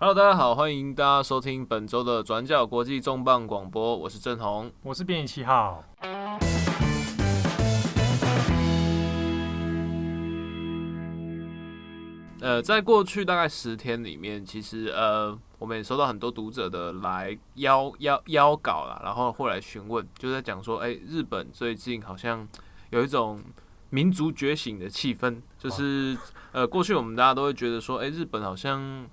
Hello，大家好，欢迎大家收听本周的转角国际重磅广播，我是郑红，我是编辑七号。呃，在过去大概十天里面，其实呃，我们也收到很多读者的来邀邀邀稿啦，然后后来询问，就在讲说，哎、欸，日本最近好像有一种民族觉醒的气氛，就是呃，过去我们大家都会觉得说，哎、欸，日本好像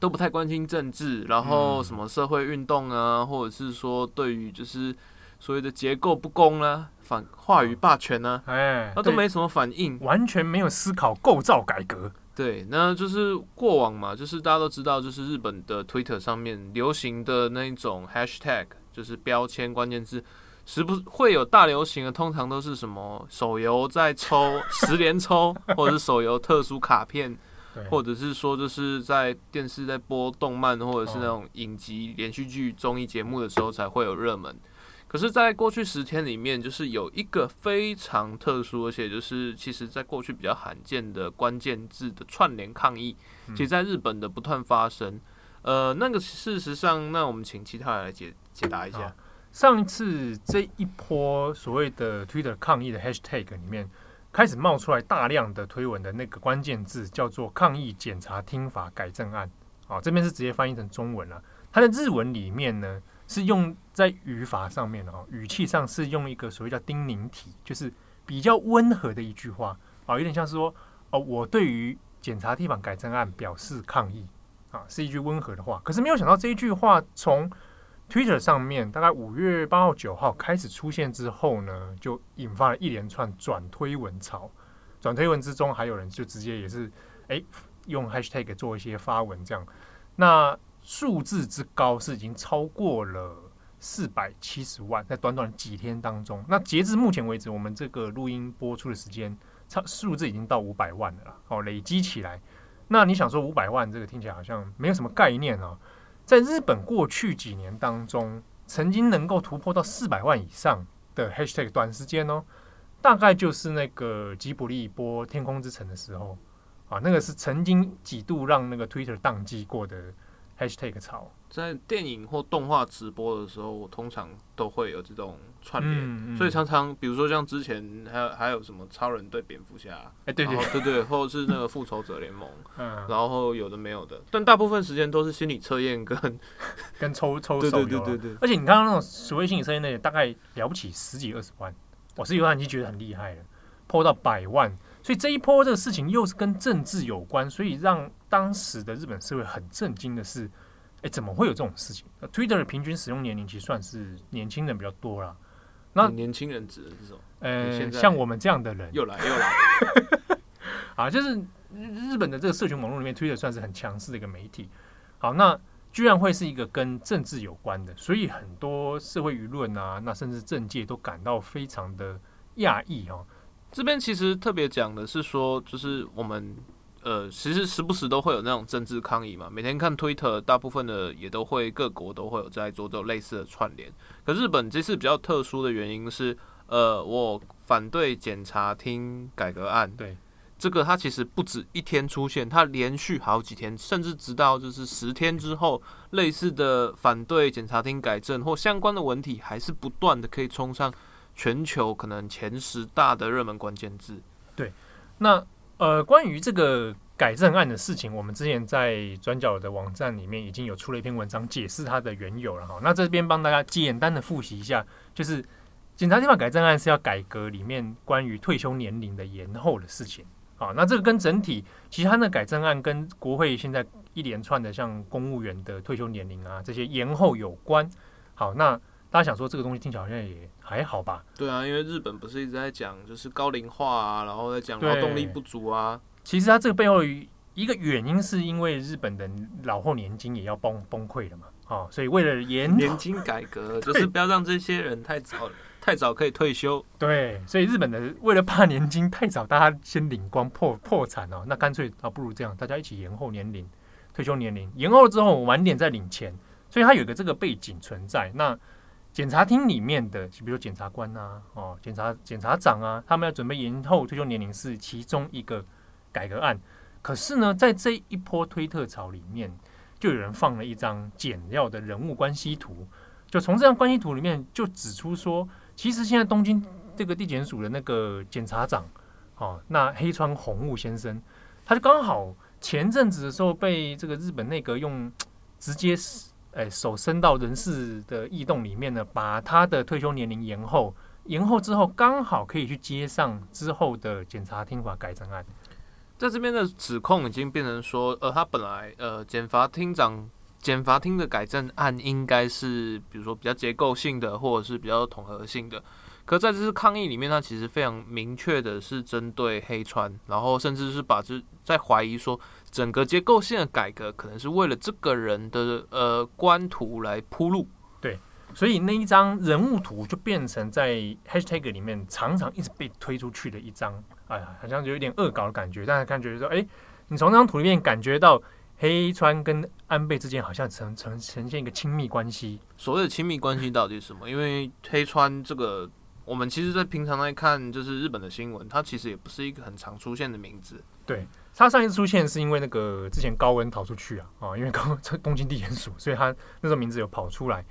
都不太关心政治，然后什么社会运动啊，或者是说对于就是所谓的结构不公啊，反话语霸权啊，哎，他都没什么反应，完全没有思考构造改革。对，那就是过往嘛，就是大家都知道，就是日本的 Twitter 上面流行的那一种 Hashtag，就是标签关键字，时不会有大流行的，通常都是什么手游在抽十连抽，或者是手游特殊卡片，或者是说就是在电视在播动漫或者是那种影集连续剧综艺节目的时候才会有热门。可是，在过去十天里面，就是有一个非常特殊，而且就是其实在过去比较罕见的关键字的串联抗议，其实在日本的不断发生。呃，那个事实上，那我们请其他人来解解答一下。上一次这一波所谓的 Twitter 抗议的 Hashtag 里面，开始冒出来大量的推文的那个关键字叫做“抗议检查听法改正案”。啊，这边是直接翻译成中文了。它的日文里面呢？是用在语法上面的哈，语气上是用一个所谓叫叮咛体，就是比较温和的一句话啊，有点像是说哦，我对于检查听法改正案表示抗议啊，是一句温和的话。可是没有想到这一句话从 Twitter 上面大概五月八号、九号开始出现之后呢，就引发了一连串转推文潮。转推文之中还有人就直接也是哎用 Hashtag 做一些发文这样，那。数字之高是已经超过了四百七十万，在短短几天当中，那截至目前为止，我们这个录音播出的时间，差数字已经到五百万了啦。哦，累积起来，那你想说五百万这个听起来好像没有什么概念哦。在日本过去几年当中，曾经能够突破到四百万以上的 hashtag，短时间哦，大概就是那个吉卜力播《天空之城》的时候啊，那个是曾经几度让那个 Twitter 宕机过的。Hashtag 潮，在电影或动画直播的时候，我通常都会有这种串联，嗯嗯、所以常常比如说像之前还有还有什么超人对蝙蝠侠，哎、欸、对。对对对，或者是那个复仇者联盟，嗯，然后有的没有的，但大部分时间都是心理测验跟 跟抽抽手游，对对对对对，而且你刚刚那种所谓心理测验，那些大概了不起十几二十万，我是有人已经觉得很厉害了，破到百万。所以这一波这个事情又是跟政治有关，所以让当时的日本社会很震惊的是，哎，怎么会有这种事情？Twitter 的平均使用年龄其实算是年轻人比较多啦。那年轻人指的是什么？呃，像我们这样的人又来又来 啊，就是日本的这个社群网络里面，Twitter 算是很强势的一个媒体。好，那居然会是一个跟政治有关的，所以很多社会舆论啊，那甚至政界都感到非常的讶异哦。这边其实特别讲的是说，就是我们呃，其实时不时都会有那种政治抗议嘛。每天看推特，大部分的也都会各国都会有在做这种类似的串联。可日本这次比较特殊的原因是，呃，我反对检察厅改革案。对，这个它其实不止一天出现，它连续好几天，甚至直到就是十天之后，类似的反对检察厅改正或相关的文体还是不断的可以冲上。全球可能前十大的热门关键字，对。那呃，关于这个改正案的事情，我们之前在转角的网站里面已经有出了一篇文章解释它的缘由了哈。那这边帮大家简单的复习一下，就是检察厅法改正案是要改革里面关于退休年龄的延后的事情啊。那这个跟整体其他的改正案跟国会现在一连串的像公务员的退休年龄啊这些延后有关。好，那。大家想说这个东西听起来好像也还好吧？对啊，因为日本不是一直在讲就是高龄化啊，然后在讲劳动力不足啊。其实它这个背后一个原因是因为日本的老后年金也要崩崩溃了嘛，哦，所以为了延 年金改革，就是不要让这些人太早太早可以退休。对，所以日本的为了怕年金太早，大家先领光破破产哦，那干脆啊不如这样，大家一起延后年龄退休年龄，延后了之后晚点再领钱，所以它有个这个背景存在。那检察厅里面的，比如检察官啊，哦，检察检察长啊，他们要准备延后退休年龄是其中一个改革案。可是呢，在这一波推特潮里面，就有人放了一张简要的人物关系图，就从这张关系图里面就指出说，其实现在东京这个地检署的那个检察长，哦，那黑川弘务先生，他就刚好前阵子的时候被这个日本内阁用直接哎手伸到人事的异动里面呢，把他的退休年龄延后，延后之后刚好可以去接上之后的检察厅法改正案。在这边的指控已经变成说，呃，他本来呃，检察厅长、检察厅的改正案应该是，比如说比较结构性的，或者是比较统合性的。可在这次抗议里面，他其实非常明确的是针对黑川，然后甚至是把这在怀疑说，整个结构性的改革可能是为了这个人的呃官图来铺路。对，所以那一张人物图就变成在 hashtag 里面常常一直被推出去的一张。哎呀，好像就有点恶搞的感觉，但是感觉说，哎，你从这张图里面感觉到黑川跟安倍之间好像呈呈呈现一个亲密关系。所谓的亲密关系到底是什么？因为黑川这个，我们其实在平常来看，就是日本的新闻，它其实也不是一个很常出现的名字。对，他上一次出现是因为那个之前高温逃出去啊，啊，因为高温东京地检署，所以他那时候名字有跑出来。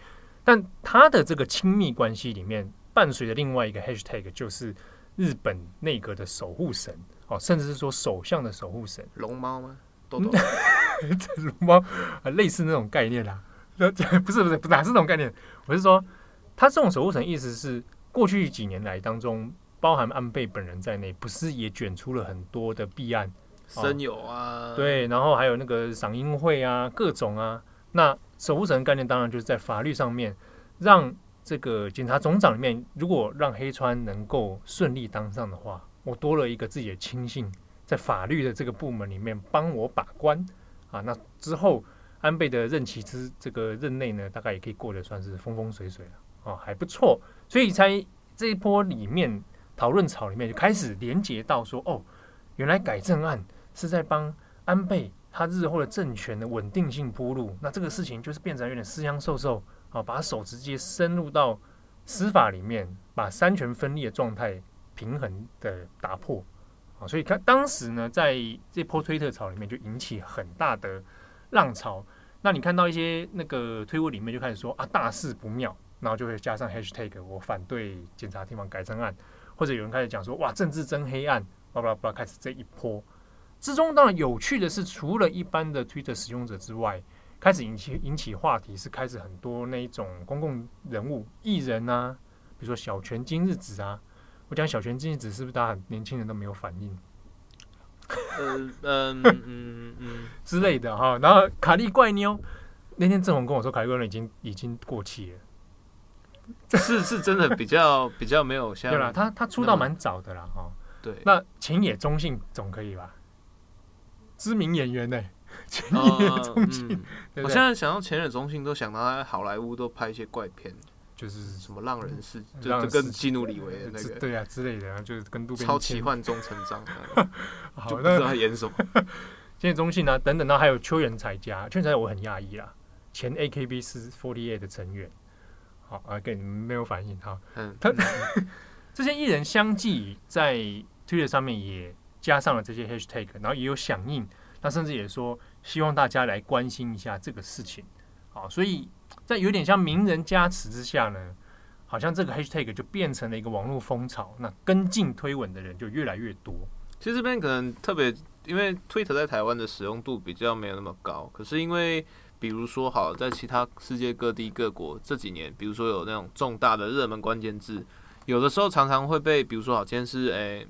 但他的这个亲密关系里面，伴随着另外一个 hashtag 就是。日本内阁的守护神哦，甚至是说首相的守护神，龙猫吗？豆豆，龙猫啊，类似那种概念 啦。不是不是不是，哪是这种概念？我是说，他这种守护神意思是，过去几年来当中，包含安倍本人在内，不是也卷出了很多的弊案，森友啊，对，然后还有那个赏樱会啊，各种啊。那守护神概念当然就是在法律上面让。这个警察总长里面，如果让黑川能够顺利当上的话，我多了一个自己的亲信，在法律的这个部门里面帮我把关啊。那之后安倍的任期之这个任内呢，大概也可以过得算是风风水水了啊，还不错。所以才这一波里面讨论草里面就开始连接到说，哦，原来改正案是在帮安倍他日后的政权的稳定性铺路。那这个事情就是变成有点私相授受。啊，把手直接深入到司法里面，把三权分立的状态平衡的打破啊，所以看当时呢，在这波推特潮里面就引起很大的浪潮。那你看到一些那个推文里面就开始说啊，大事不妙，然后就会加上 hashtag 我反对检察厅法改正案，或者有人开始讲说哇，政治真黑暗，巴拉巴拉，开始这一波之中，当然有趣的是，除了一般的 Twitter 使用者之外。开始引起引起话题，是开始很多那一种公共人物、艺人啊，比如说小泉今日子啊。我讲小泉今日子，是不是大家年轻人都没有反应？嗯嗯嗯嗯 之类的哈。然后卡莉怪妞那天郑红跟我说，卡莉怪妞已经已经过气了，是是真的比较比较没有像。对了，他他出道蛮早的啦哈。对，那浅野中信总可以吧？知名演员呢、欸？浅野忠信，我现在想到浅野忠信，都想到他在好莱坞都拍一些怪片，就是什么浪人事，就就跟基努里维的那个，对啊之类的，就是跟渡边超奇幻中成长，就不知道他演什么。浅野忠信啊，等等，那还有秋元才加，秋元才加我很讶异啦，前 AKB 四 Forty Eight 的成员，好啊，给你们没有反应哈，嗯，他 这些艺人相继在 Twitter 上面也加上了这些 hashtag，然后也有响应。那甚至也说希望大家来关心一下这个事情，好，所以在有点像名人加持之下呢，好像这个 hashtag 就变成了一个网络风潮，那跟进推文的人就越来越多。其实这边可能特别，因为 Twitter 在台湾的使用度比较没有那么高，可是因为比如说好，在其他世界各地各国这几年，比如说有那种重大的热门关键字，有的时候常常会被，比如说好，今天是诶。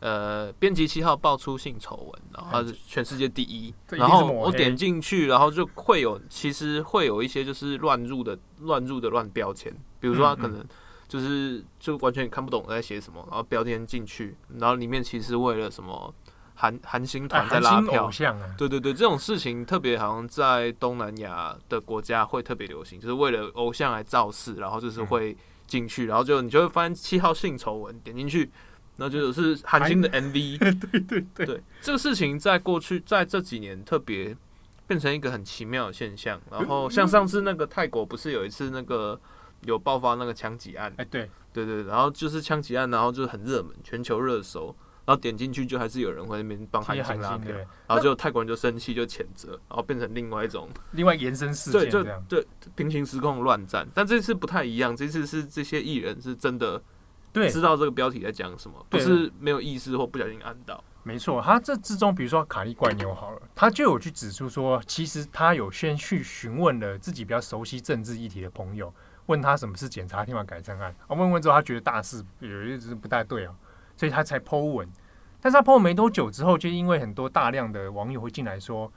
呃，编辑七号爆出性丑闻，然后他是全世界第一，然后我点进去，然后就会有，其实会有一些就是乱入的、乱入的乱标签，比如说他可能就是就完全看不懂在写什么，然后标签进去，然后里面其实为了什么韩韩星团在拉票，对对对，这种事情特别好像在东南亚的国家会特别流行，就是为了偶像来造势，然后就是会进去，然后就你就会发现七号性丑闻，点进去。那就是韩星的 MV，对对对这个事情在过去在这几年特别变成一个很奇妙的现象。然后像上次那个泰国不是有一次那个有爆发那个枪击案？哎，对对对，然后就是枪击案，然后就是很热门，全球热搜。然后点进去就还是有人会那边帮韩星拉票，然后就泰国人就生气就谴责，然后变成另外一种 另外延伸事件，对，就对平行时空乱战。但这次不太一样，这次是这些艺人是真的对知道这个标题在讲什么，不是没有意识或不小心按到。没错，他这之中，比如说卡利怪牛好了，他就有去指出说，其实他有先去询问了自己比较熟悉政治议题的朋友，问他什么是检察厅法改正案。啊，问问之后，他觉得大事有一直不太对啊，所以他才 Po 文。但是他 Po 文没多久之后，就因为很多大量的网友会进来说，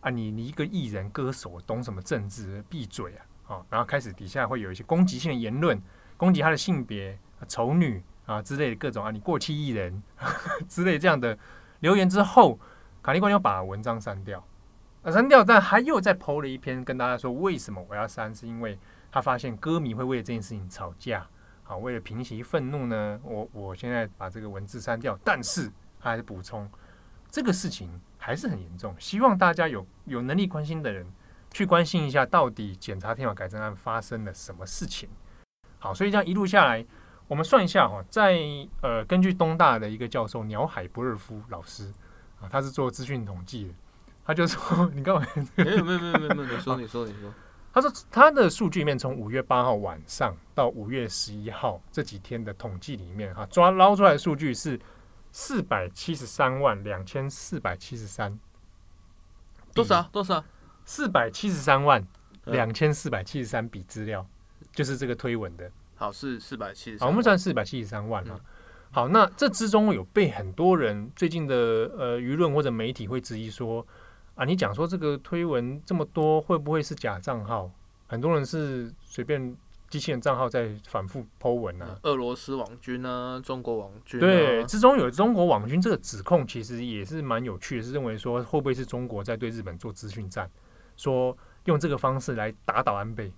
啊，你你一个艺人歌手懂什么政治？闭嘴啊！啊，然后开始底下会有一些攻击性的言论，攻击他的性别、丑女。啊之类的各种啊，你过气艺人 之类这样的留言之后，卡利官又把文章删掉，啊删掉，但还又再 po 了一篇跟大家说，为什么我要删，是因为他发现歌迷会为了这件事情吵架，好，为了平息愤怒呢，我我现在把这个文字删掉，但是他还是补充，这个事情还是很严重，希望大家有有能力关心的人去关心一下，到底检察天法改正案发生了什么事情。好，所以这样一路下来。我们算一下哈，在呃，根据东大的一个教授鸟海博尔夫老师啊，他是做资讯统计的，他就说：“ 你干嘛？没有没有没有没有没有，你 说你说你说。”他说他的数据里面，从五月八号晚上到五月十一号这几天的统计里面哈，抓捞出来的数据是四百七十三万两千四百七十三，多少多少？四百七十三万两千四百七十三笔资料，就是这个推文的。好，是四百七十。好，我们算四百七十三万了。好，那这之中有被很多人最近的呃舆论或者媒体会质疑说啊，你讲说这个推文这么多，会不会是假账号？很多人是随便机器人账号在反复 po 文啊。俄罗斯网军啊，中国网军。对，之中有中国网军这个指控，其实也是蛮有趣的，是认为说会不会是中国在对日本做资讯战，说用这个方式来打倒安倍。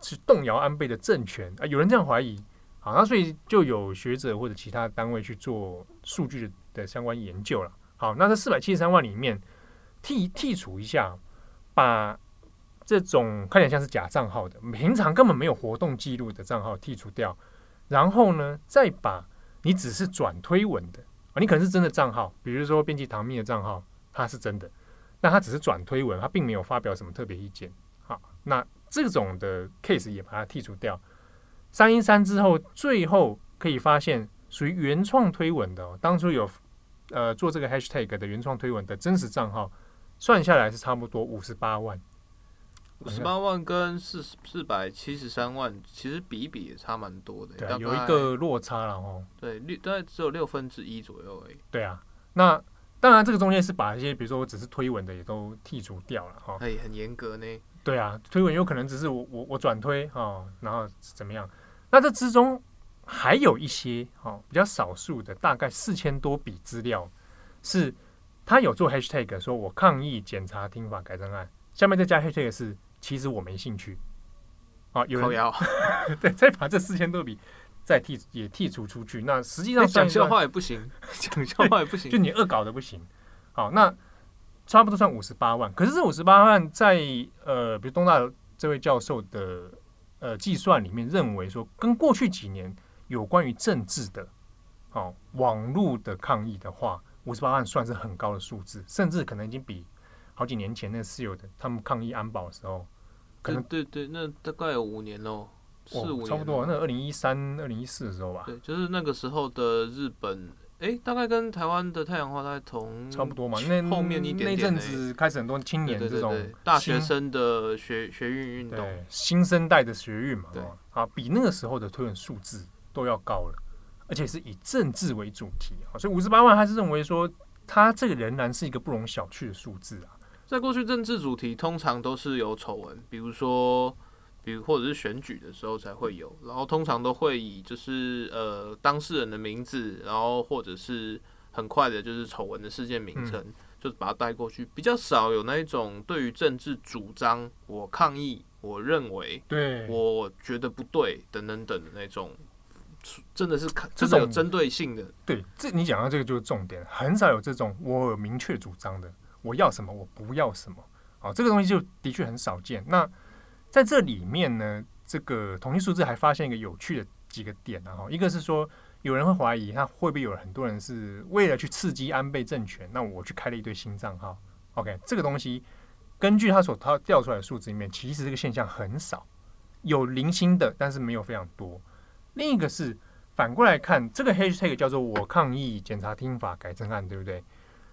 是动摇安倍的政权啊，有人这样怀疑，好，那所以就有学者或者其他单位去做数据的相关研究了。好，那这四百七十三万里面剔剔除一下，把这种看起来像是假账号的，平常根本没有活动记录的账号剔除掉，然后呢，再把你只是转推文的啊，你可能是真的账号，比如说编辑唐蜜的账号，它是真的，那它只是转推文，它并没有发表什么特别意见。好，那。这种的 case 也把它剔除掉，三一三之后，最后可以发现属于原创推文的，哦，当初有呃做这个 hashtag 的原创推文的真实账号，算下来是差不多五十八万，五十八万跟四四百七十三万其实比一比也差蛮多的，对，有一个落差了哦，对，六大概只有六分之一左右而已。对啊，那当然这个中间是把一些比如说我只是推文的也都剔除掉了哈，哎，很严格呢。对啊，推文有可能只是我我我转推啊、哦，然后怎么样？那这之中还有一些哦比较少数的，大概四千多笔资料，是他有做 hashtag 说我抗议检查听法改正案，下面再加 hashtag 是其实我没兴趣啊、哦，有人 对，再把这四千多笔再剔也剔除出去，那实际上讲笑话也不行，讲笑话也不行，就你恶搞的不行，好那。差不多算五十八万，可是这五十八万在呃，比如东大这位教授的呃计算里面认为说，跟过去几年有关于政治的，哦，网络的抗议的话，五十八万算是很高的数字，甚至可能已经比好几年前那室友的他们抗议安保的时候，可能对对，对，那大概有五年喽，四五年，差不多，那二零一三、二零一四的时候吧，对，就是那个时候的日本。哎，大概跟台湾的太阳花大概同差不多嘛。那后面一点点那阵子开始很多青年这种大学生的学学运运动，新生代的学运嘛，对啊，比那个时候的推文数字都要高了，而且是以政治为主题啊，所以五十八万还是认为说，他这个仍然是一个不容小觑的数字啊。在过去，政治主题通常都是有丑闻，比如说。比如或者是选举的时候才会有，然后通常都会以就是呃当事人的名字，然后或者是很快的就是丑闻的事件名称，嗯、就把它带过去，比较少有那一种对于政治主张我抗议，我认为对，我觉得不对等等等的那种，真的是看这种有针对性的。对，这你讲到这个就是重点，很少有这种我有明确主张的，我要什么我不要什么，哦，这个东西就的确很少见。那在这里面呢，这个统计数字还发现一个有趣的几个点啊，一个是说有人会怀疑，那会不会有很多人是为了去刺激安倍政权，那我去开了一堆新账号？OK，这个东西根据他所他调出来的数字里面，其实这个现象很少，有零星的，但是没有非常多。另一个是反过来看，这个 hashtag 叫做“我抗议检察厅法改正案”，对不对？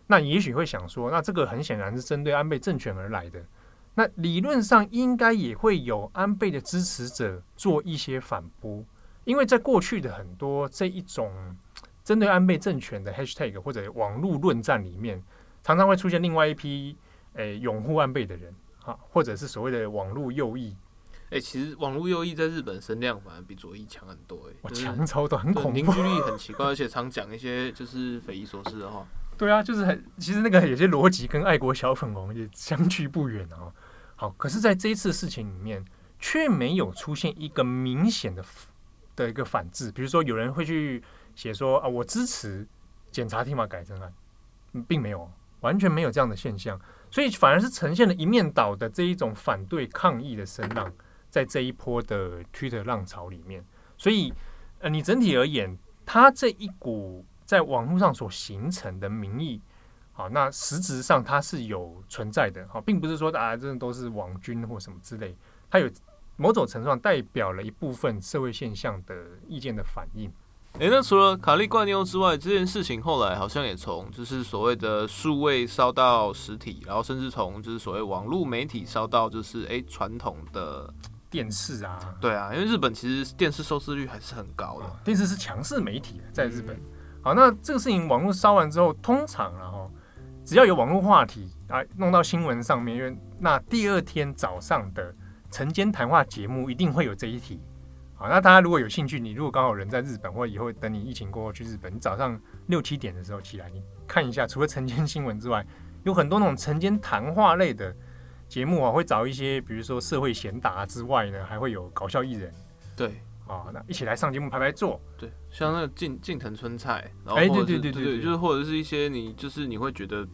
那也许会想说，那这个很显然是针对安倍政权而来的。那理论上应该也会有安倍的支持者做一些反驳。因为在过去的很多这一种针对安倍政权的 hashtag 或者网络论战里面，常常会出现另外一批诶拥护安倍的人哈，或者是所谓的网络右翼。诶，其实网络右翼在日本声量反而比左翼强很多诶，哇，强超多，很恐怖，凝聚力很奇怪，而且常讲一些就是匪夷所思的话。对啊，就是很其实那个有些逻辑跟爱国小粉红也相去不远啊。好，可是在这一次事情里面，却没有出现一个明显的。的一个反制，比如说有人会去写说啊，我支持检察厅法改正案，并没有，完全没有这样的现象，所以反而是呈现了一面倒的这一种反对抗议的声浪，在这一波的 Twitter 浪潮里面。所以，呃，你整体而言，它这一股在网络上所形成的民意，好，那实质上它是有存在的，好，并不是说大家真的都是网军或什么之类，它有。某种程度上代表了一部分社会现象的意见的反应。诶，那除了卡利怪妞之外，这件事情后来好像也从就是所谓的数位烧到实体，然后甚至从就是所谓网络媒体烧到就是诶传统的电视啊。对啊，因为日本其实电视收视率还是很高的，哦、电视是强势媒体在日本。嗯、好，那这个事情网络烧完之后，通常然后只要有网络话题啊，弄到新闻上面，因为那第二天早上的。晨间谈话节目一定会有这一题，好，那大家如果有兴趣，你如果刚好人在日本，或者以后等你疫情过后去日本，你早上六七点的时候起来，你看一下，除了晨间新闻之外，有很多那种晨间谈话类的节目啊，会找一些比如说社会贤达之外呢，还会有搞笑艺人，对，啊，那一起来上节目排排坐，对，像那个近近藤春菜，然后哎，对对对对对，就是或者是一些你就是你会觉得。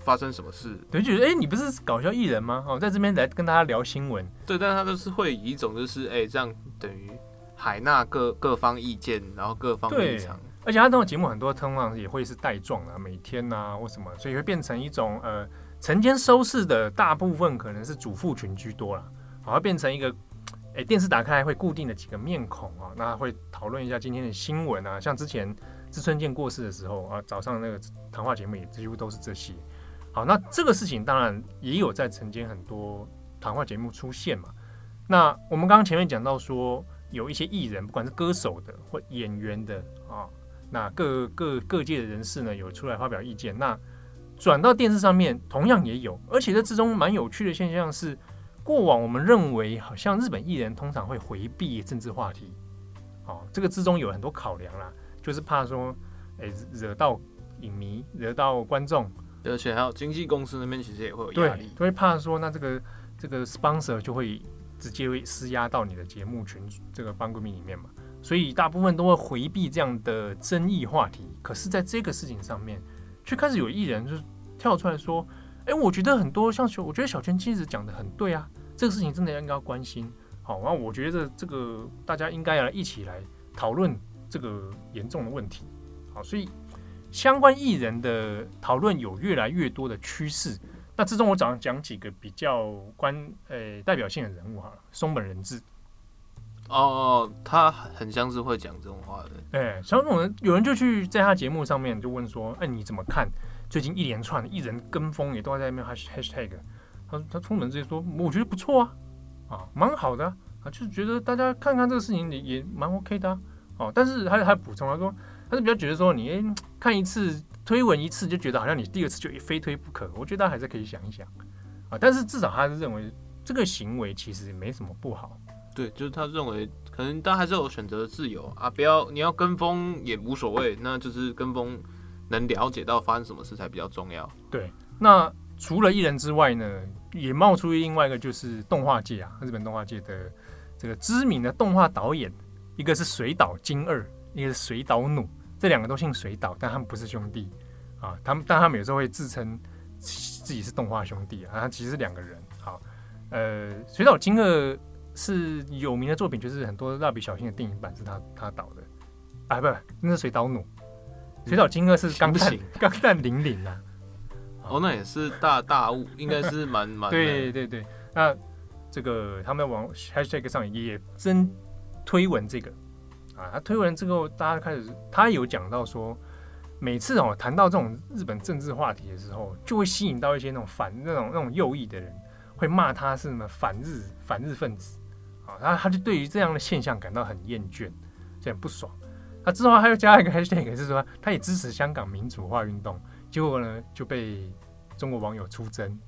发生什么事？对，觉得哎，你不是搞笑艺人吗？哦，在这边来跟大家聊新闻。对，但是他都是会以一种就是哎，这样等于海纳各各方意见，然后各方立场。而且他这种节目很多通常也会是带状啊，每天啊或什么，所以会变成一种呃晨间收视的大部分可能是主妇群居多了，好，会变成一个哎电视打开会固定的几个面孔啊，那会讨论一下今天的新闻啊，像之前志村健过世的时候啊，早上那个谈话节目也几乎都是这些。好，那这个事情当然也有在曾经很多谈话节目出现嘛。那我们刚刚前面讲到说，有一些艺人，不管是歌手的或演员的啊，那各各各界的人士呢，有出来发表意见。那转到电视上面，同样也有，而且这之中蛮有趣的现象是，过往我们认为好像日本艺人通常会回避政治话题，哦，这个之中有很多考量啦，就是怕说，诶，惹到影迷，惹到观众。而且还有经纪公司那边其实也会有压力，就会怕说，那这个这个 sponsor 就会直接会施压到你的节目群这个班闺蜜里面嘛，所以大部分都会回避这样的争议话题。可是，在这个事情上面，却开始有艺人就跳出来说：“哎，我觉得很多像小，我觉得小泉其实讲的很对啊，这个事情真的应该要关心。好，然后我觉得这个大家应该要一起来讨论这个严重的问题。好，所以。”相关艺人的讨论有越来越多的趋势，那之中我讲讲几个比较关呃、欸、代表性的人物哈，松本人志。哦，他很像是会讲这种话的。哎、欸，像这种人，有人就去在他节目上面就问说，哎、欸，你怎么看最近一连串的艺人跟风也都在那边 hashtag？他他出门直接说，我觉得不错啊，啊，蛮好的啊，就是觉得大家看看这个事情也也蛮 OK 的啊。哦，但是他还补充他说。他是比较觉得说，你看一次推文一次就觉得好像你第二次就非推不可，我觉得他还是可以想一想啊。但是至少他是认为这个行为其实没什么不好。对，就是他认为可能大家还是有选择的自由啊，不要你要跟风也无所谓，那就是跟风能了解到发生什么事才比较重要。对，那除了艺人之外呢，也冒出另外一个就是动画界啊，日本动画界的这个知名的动画导演，一个是水岛精二。一个是水岛努，这两个都姓水岛，但他们不是兄弟啊。他们但他们有时候会自称自己是动画兄弟啊，他其实是两个人。好，呃，水岛精二是有名的作品，就是很多蜡笔小新的电影版是他他导的啊，不，那是水岛努，水岛金二是钢弹 钢弹零零啊。哦，那也是大大物，应该是蛮蛮。对对对，那这个他们往 hashtag 上也真推文这个啊，他推文之后，大家开始他有讲到说，每次哦谈到这种日本政治话题的时候，就会吸引到一些那种反那种那种右翼的人，会骂他是什么反日反日分子啊，然后他就对于这样的现象感到很厌倦，就很不爽。那之后他又加了一个 hashtag，是说他也支持香港民主化运动。结果呢，就被中国网友出征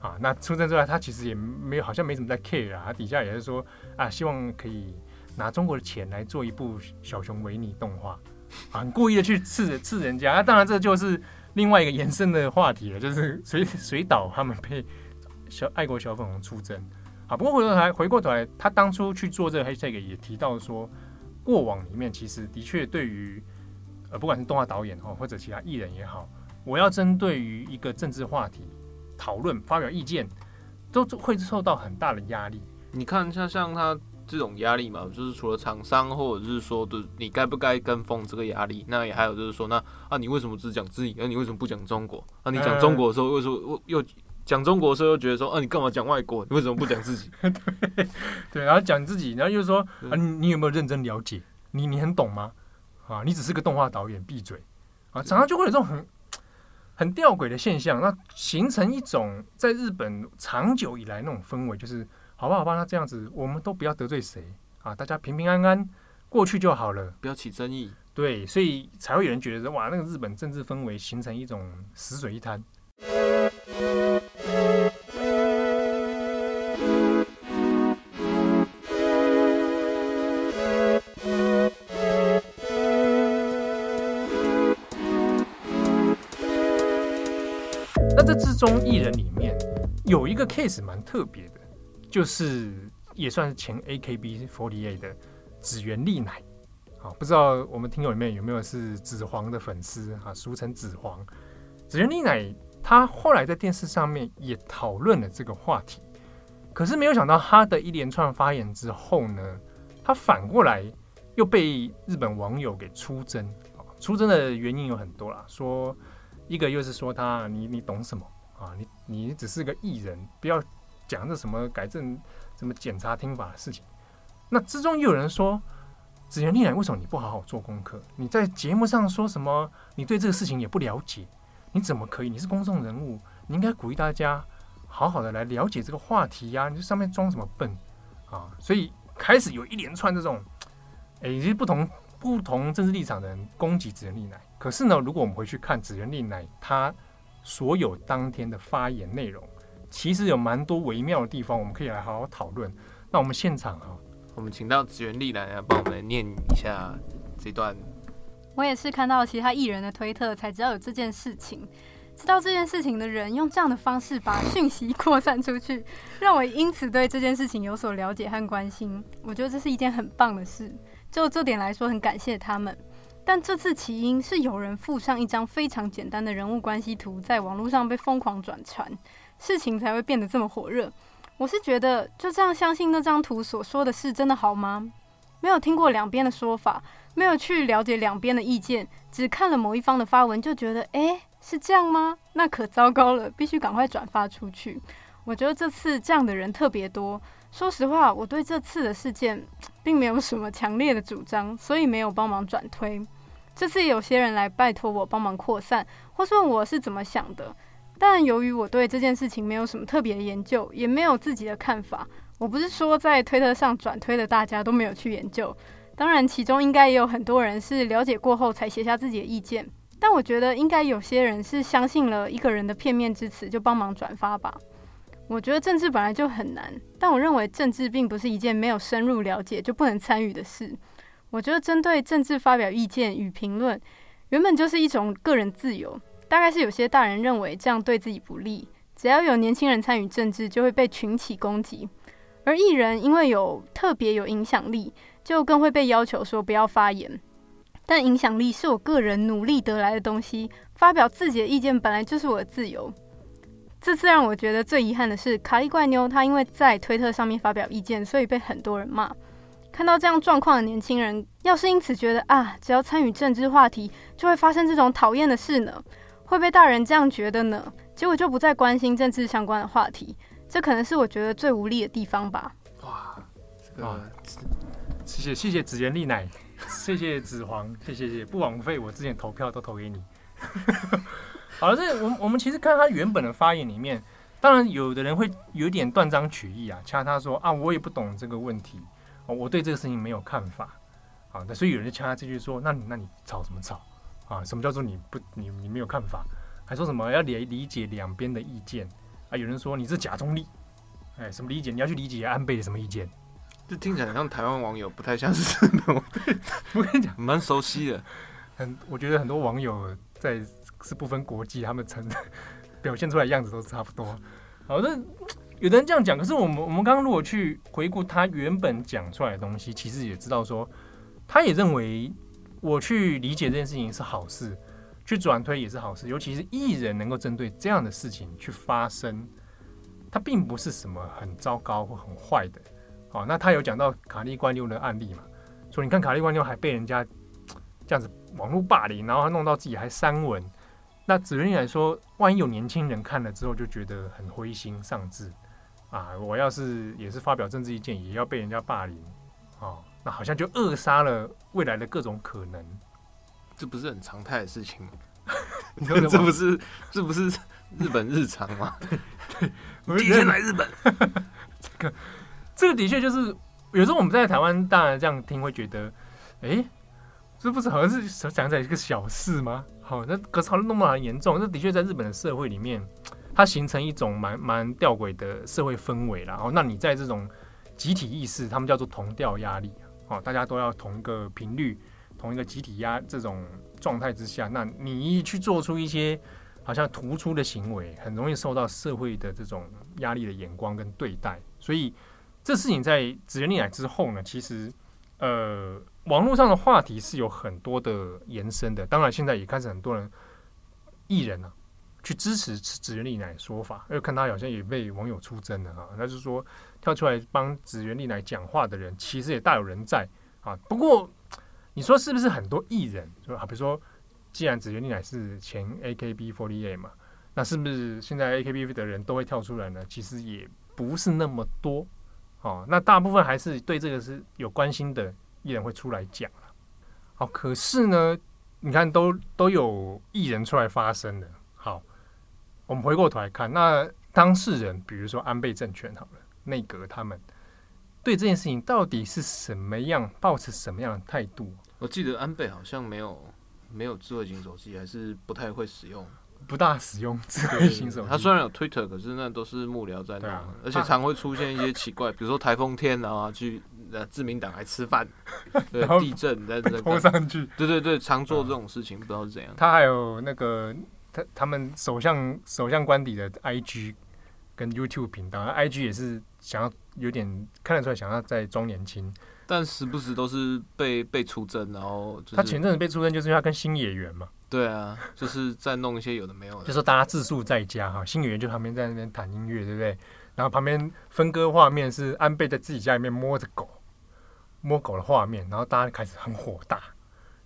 啊。那出征之外，他其实也没有，好像没什么在 care 啊。他底下也是说啊，希望可以拿中国的钱来做一部小熊维尼动画啊，很故意的去刺刺人家。那、啊、当然，这就是另外一个延伸的话题了，就是水 水岛他们被小爱国小粉红出征啊。不过回头来回过头来，他当初去做这个 hashtag 也提到说，过往里面其实的确对于呃，不管是动画导演哦，或者其他艺人也好。我要针对于一个政治话题讨论、发表意见，都会受到很大的压力。你看，像像他这种压力嘛，就是除了厂商，或者是说的你该不该跟风这个压力，那也还有就是说，那啊，你为什么只讲自己？那、啊、你为什么不讲中国？啊，你讲中国的时候，为什么又讲中国的时候又觉得说，啊，你干嘛讲外国？你为什么不讲自己？对对，然后讲自己，然后又说啊，你你有没有认真了解？你你很懂吗？啊，你只是个动画导演，闭嘴！啊，常常就会有这种很。很吊诡的现象，那形成一种在日本长久以来那种氛围，就是好吧，好吧，那这样子我们都不要得罪谁啊，大家平平安安过去就好了，不要起争议。对，所以才会有人觉得说，哇，那个日本政治氛围形成一种死水一滩。中艺人里面有一个 case 蛮特别的，就是也算是前 AKB48 的紫原丽乃啊，不知道我们听友里面有没有是紫黄的粉丝啊，俗称紫黄。紫原丽乃他后来在电视上面也讨论了这个话题，可是没有想到他的一连串发言之后呢，他反过来又被日本网友给出征，出征的原因有很多啦，说一个又是说他你你懂什么？啊，你你只是个艺人，不要讲这什么改正、什么检查听法的事情。那之中又有人说，指原莉乃为什么你不好好做功课？你在节目上说什么？你对这个事情也不了解，你怎么可以？你是公众人物，你应该鼓励大家好好的来了解这个话题呀、你这上面装什么笨啊？所以开始有一连串这种，哎，一些不同不同政治立场的人攻击指原莉乃。可是呢，如果我们回去看指原莉乃，他。所有当天的发言内容，其实有蛮多微妙的地方，我们可以来好好讨论。那我们现场哈，我们请到职员丽兰来帮我们念一下这段。我也是看到其他艺人的推特才知道有这件事情，知道这件事情的人用这样的方式把讯息扩散出去，让我因此对这件事情有所了解和关心。我觉得这是一件很棒的事，就这点来说，很感谢他们。但这次起因是有人附上一张非常简单的人物关系图，在网络上被疯狂转传，事情才会变得这么火热。我是觉得就这样相信那张图所说的事真的好吗？没有听过两边的说法，没有去了解两边的意见，只看了某一方的发文就觉得，诶，是这样吗？那可糟糕了，必须赶快转发出去。我觉得这次这样的人特别多。说实话，我对这次的事件并没有什么强烈的主张，所以没有帮忙转推。这次有些人来拜托我帮忙扩散，或是问我是怎么想的。但由于我对这件事情没有什么特别的研究，也没有自己的看法。我不是说在推特上转推的大家都没有去研究，当然其中应该也有很多人是了解过后才写下自己的意见。但我觉得应该有些人是相信了一个人的片面之词就帮忙转发吧。我觉得政治本来就很难，但我认为政治并不是一件没有深入了解就不能参与的事。我觉得针对政治发表意见与评论，原本就是一种个人自由。大概是有些大人认为这样对自己不利，只要有年轻人参与政治，就会被群起攻击。而艺人因为有特别有影响力，就更会被要求说不要发言。但影响力是我个人努力得来的东西，发表自己的意见本来就是我的自由。这次让我觉得最遗憾的是，卡利怪妞她因为在推特上面发表意见，所以被很多人骂。看到这样状况的年轻人，要是因此觉得啊，只要参与政治话题，就会发生这种讨厌的事呢？会被大人这样觉得呢？结果就不再关心政治相关的话题，这可能是我觉得最无力的地方吧。哇，这个、啊、谢谢谢谢紫妍丽奶，谢谢子黄，谢谢谢谢，不枉费我之前投票都投给你。好了，这我我们其实看他原本的发言里面，当然有的人会有点断章取义啊，掐他说啊，我也不懂这个问题，我对这个事情没有看法。啊，那所以有人就掐他这句说，那你那你吵什么吵？啊，什么叫做你不你你没有看法？还说什么要理理解两边的意见？啊，有人说你是假中立，哎，什么理解？你要去理解安倍的什么意见？这听起来像台湾网友，不太像是真的。我跟你讲，蛮熟悉的。很，我觉得很多网友在是不分国际，他们成 表现出来样子都差不多。好，那 有的人这样讲，可是我们我们刚刚如果去回顾他原本讲出来的东西，其实也知道说，他也认为。我去理解这件事情是好事，去转推也是好事，尤其是艺人能够针对这样的事情去发声，他并不是什么很糟糕或很坏的。好，那他有讲到卡利官六的案例嘛？说你看卡利官六还被人家 这样子网络霸凌，然后他弄到自己还删文。那子仁来说，万一有年轻人看了之后就觉得很灰心丧志啊，我要是也是发表政治意见，也要被人家霸凌啊。那好像就扼杀了未来的各种可能，这不是很常态的事情吗？这不是这不是日本日常吗？对，第一天来日本，这个这个的确就是有时候我们在台湾当然这样听会觉得，哎、欸，这不是好像是想起来一个小事吗？好，那可是好像那么严重，那的确在日本的社会里面，它形成一种蛮蛮吊诡的社会氛围，然后那你在这种集体意识，他们叫做同调压力。哦，大家都要同一个频率，同一个集体压这种状态之下，那你去做出一些好像突出的行为，很容易受到社会的这种压力的眼光跟对待。所以这事情在指原莉乃之后呢，其实呃，网络上的话题是有很多的延伸的。当然，现在也开始很多人艺人啊去支持指原莉乃的说法，因为看他好像也被网友出征了啊，那就是说。跳出来帮指原莉乃讲话的人，其实也大有人在啊。不过，你说是不是很多艺人？就啊，比如说，既然指原莉乃是前 AKB48 嘛，那是不是现在 AKB 的人都会跳出来呢？其实也不是那么多哦。那大部分还是对这个是有关心的艺人会出来讲。好，可是呢，你看都都有艺人出来发声的。好，我们回过头来看，那当事人，比如说安倍政权，好了。内阁他们对这件事情到底是什么样，抱持什么样的态度？我记得安倍好像没有没有智慧型手机，还是不太会使用，不大使用智慧型手机。他虽然有 Twitter，可是那都是幕僚在弄，啊、而且常会出现一些奇怪，比如说台风天，然后去呃自民党来吃饭，对地震在这拖上去，对对对，常做这种事情，不知道是怎样。他还有那个他他们首相首相官邸的 IG。跟 YouTube 频道，IG 也是想要有点看得出来，想要再装年轻，但时不时都是被被出征，然后、就是、他前阵子被出征，就是因为他跟新演员嘛。对啊，就是在弄一些有的没有的，就说大家自述在家哈，新演员就旁边在那边弹音乐，对不对？然后旁边分割画面是安倍在自己家里面摸着狗，摸狗的画面，然后大家开始很火大。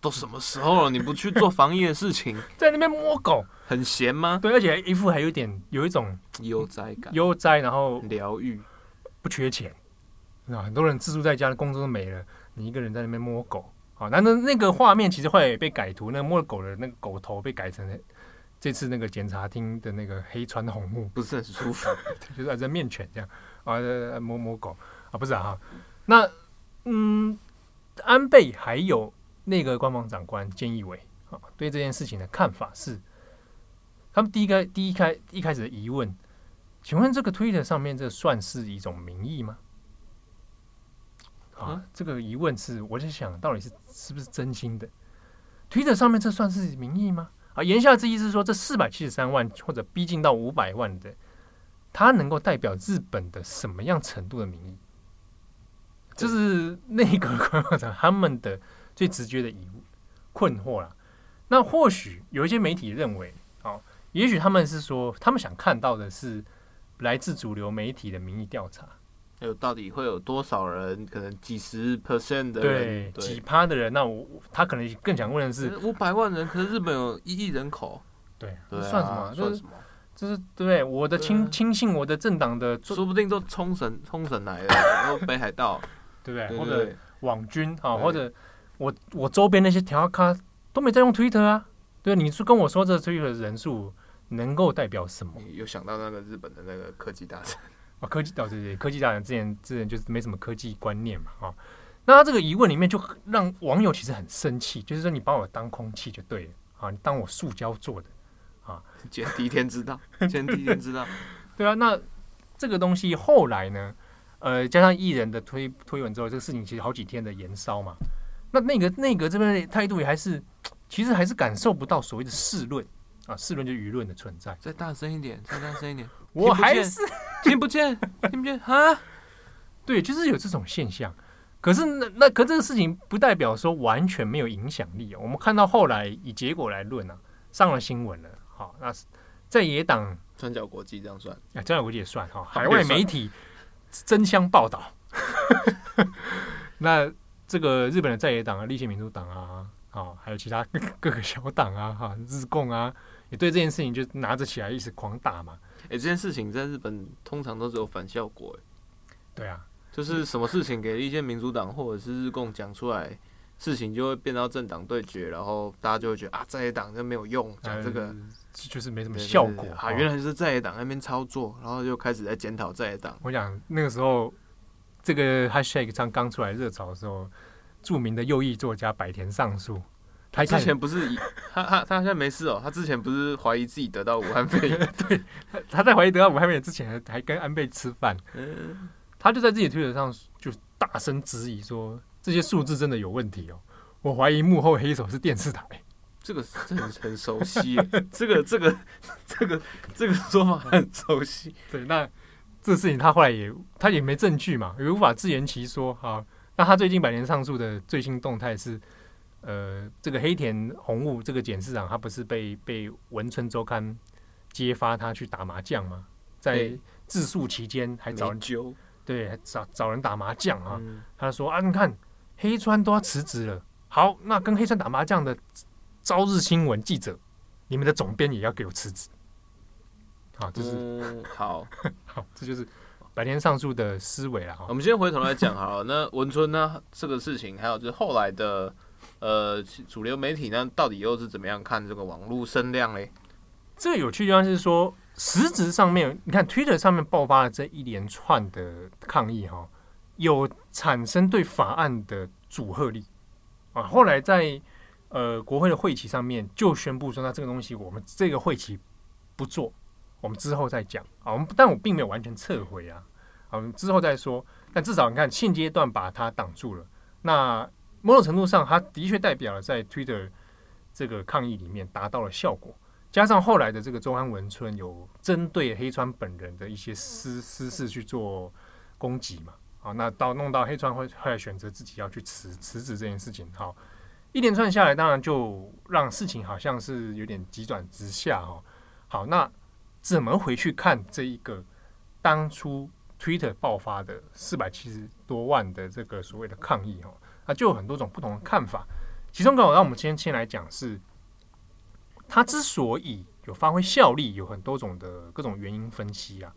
都什么时候了？你不去做防疫的事情，在那边摸狗，很闲吗？对，而且一副还有点有一种悠哉感，悠哉，然后疗愈，不缺钱，那很多人自住在家的工作都没了，你一个人在那边摸狗，好，那那那个画面其实后来被改图，那个摸狗的那个狗头被改成这次那个检察厅的那个黑川红木，不是很舒服，就是在面犬这样啊，摸摸狗。啊，不是啊，那嗯，安倍还有。内阁官房长官菅义伟啊，对这件事情的看法是，他们第一个第一开一开始的疑问，请问这个推特上面这算是一种民意吗？啊，这个疑问是我在想到底是是不是真心的？推特上面这算是民意吗？啊，言下之意是说，这四百七十三万或者逼近到五百万的，它能够代表日本的什么样程度的民意？这是内阁官房长他们的。最直觉的疑困惑了，那或许有一些媒体认为，哦，也许他们是说，他们想看到的是来自主流媒体的民意调查，还有到底会有多少人？可能几十 percent 的人，对，几趴的人？那我他可能更想问的是，五百万人，可是日本有一亿人口，对，对啊、算什么？算什么？就是对我的亲亲信，我的政党的，说不定都冲绳冲绳来了，然后北海道，对不对？对对对，或者网军啊，或者我我周边那些调咖都没在用 Twitter 啊。对，你是跟我说这 Twitter 的人数能够代表什么？有想到那个日本的那个科技大臣啊，科技哦对对，科技大臣之前之前就是没什么科技观念嘛啊。那他这个疑问里面就让网友其实很生气，就是说你把我当空气就对了啊，你当我塑胶做的。啊，今天第一天知道，今天第一天知道，对啊。那这个东西后来呢？呃，加上艺人的推推文之后，这个事情其实好几天的延烧嘛。那内阁内阁这边的态度也还是，其实还是感受不到所谓的世论啊，世论就舆论的存在。再大声一点，再大声一点，我还是听不见，听不见啊？对，就是有这种现象。可是那那可这个事情不代表说完全没有影响力啊。我们看到后来以结果来论啊，上了新闻了。好，那在野党三角国际这样算，啊，三角国际也算哈。海外媒体争相报道，那这个日本的在野党啊，立宪民主党啊，啊，还有其他 各个小党啊，哈，日共啊，也对这件事情就拿着起来一直狂打嘛。哎，这件事情在日本通常都是有反效果，对啊，就是什么事情给立宪民主党或者是日共讲出来。事情就会变到政党对决，然后大家就会觉得啊，在野党就没有用，讲这个、嗯、就是没什么效果啊。原来是在野党那边操作，然后就开始在检讨在野党。我想那个时候，这个 hashtag 刚刚出来热潮的时候，著名的右翼作家百田尚树，他之前不是以 他他他现在没事哦，他之前不是怀疑自己得到武汉肺炎？对，他在怀疑得到武汉肺炎之前，还跟安倍吃饭。嗯，他就在自己推特上就大声质疑说。这些数字真的有问题哦！我怀疑幕后黑手是电视台。这个这很很熟悉，这个这个这个这个说法很熟悉。对，那这个事情他后来也他也没证据嘛，也无法自圆其说。哈，那他最近百年上诉的最新动态是，呃，这个黑田红雾这个检事长，他不是被被文春周刊揭发他去打麻将吗？在自诉期间还找人揪，对，还找找人打麻将啊。嗯、他说啊，你看。黑川都要辞职了，好，那跟黑川打麻将的朝日新闻记者，你们的总编也要给我辞职。好，这是、嗯、好好，这就是白天上述的思维了。我们先回头来讲好了，那文春呢这个事情，还有就是后来的呃主流媒体呢，到底又是怎么样看这个网络声量嘞？这个有趣的地方是说，实质上面，你看 Twitter 上面爆发了这一连串的抗议哈。有产生对法案的阻吓力啊！后来在呃国会的会期上面就宣布说，那这个东西我们这个会期不做，我们之后再讲啊。我们但我并没有完全撤回啊，我们之后再说。但至少你看现阶段把它挡住了，那某种程度上，它的确代表了在 Twitter 这个抗议里面达到了效果。加上后来的这个周安文春有针对黑川本人的一些私私事去做攻击嘛。好，那到弄到黑川会后来选择自己要去辞辞职这件事情，好，一连串下来，当然就让事情好像是有点急转直下哈。好，那怎么回去看这一个当初 Twitter 爆发的四百七十多万的这个所谓的抗议哈？那就有很多种不同的看法。其中，刚好让我们先先来讲是，它之所以有发挥效力，有很多种的各种原因分析啊。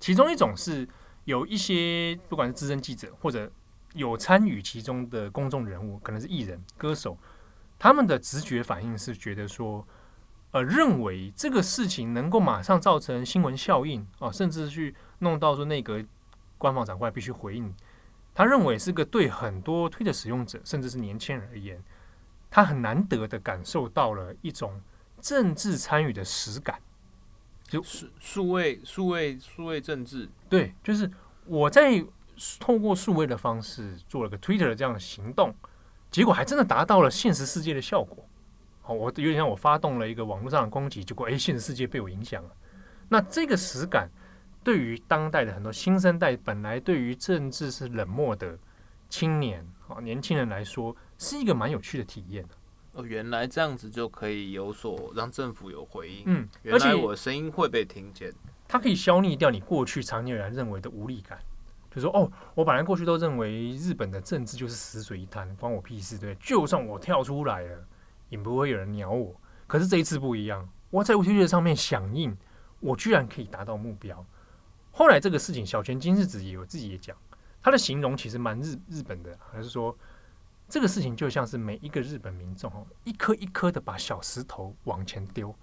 其中一种是。有一些不管是资深记者或者有参与其中的公众人物，可能是艺人、歌手，他们的直觉反应是觉得说，呃，认为这个事情能够马上造成新闻效应啊，甚至去弄到说内阁官方长官必须回应。他认为是个对很多推特使用者，甚至是年轻人而言，他很难得的感受到了一种政治参与的实感。就数数位数位数位政治，对，就是我在透过数位的方式做了个 Twitter 的这样的行动，结果还真的达到了现实世界的效果。好，我有点像我发动了一个网络上的攻击，结果哎，现实世界被我影响了。那这个实感对于当代的很多新生代，本来对于政治是冷漠的青年啊年轻人来说，是一个蛮有趣的体验。哦，原来这样子就可以有所让政府有回应。嗯，原来我的声音会被听见。它可以消弭掉你过去常年来认为的无力感。就说哦，我本来过去都认为日本的政治就是死水一滩，关我屁事，对，就算我跳出来了，也不会有人鸟我。可是这一次不一样，我在 Twitter 上面响应，我居然可以达到目标。后来这个事情，小泉今日子也有自己也讲，他的形容其实蛮日日本的，还是说这个事情就像是每一个日本民众哦，一颗一颗的把小石头往前丢，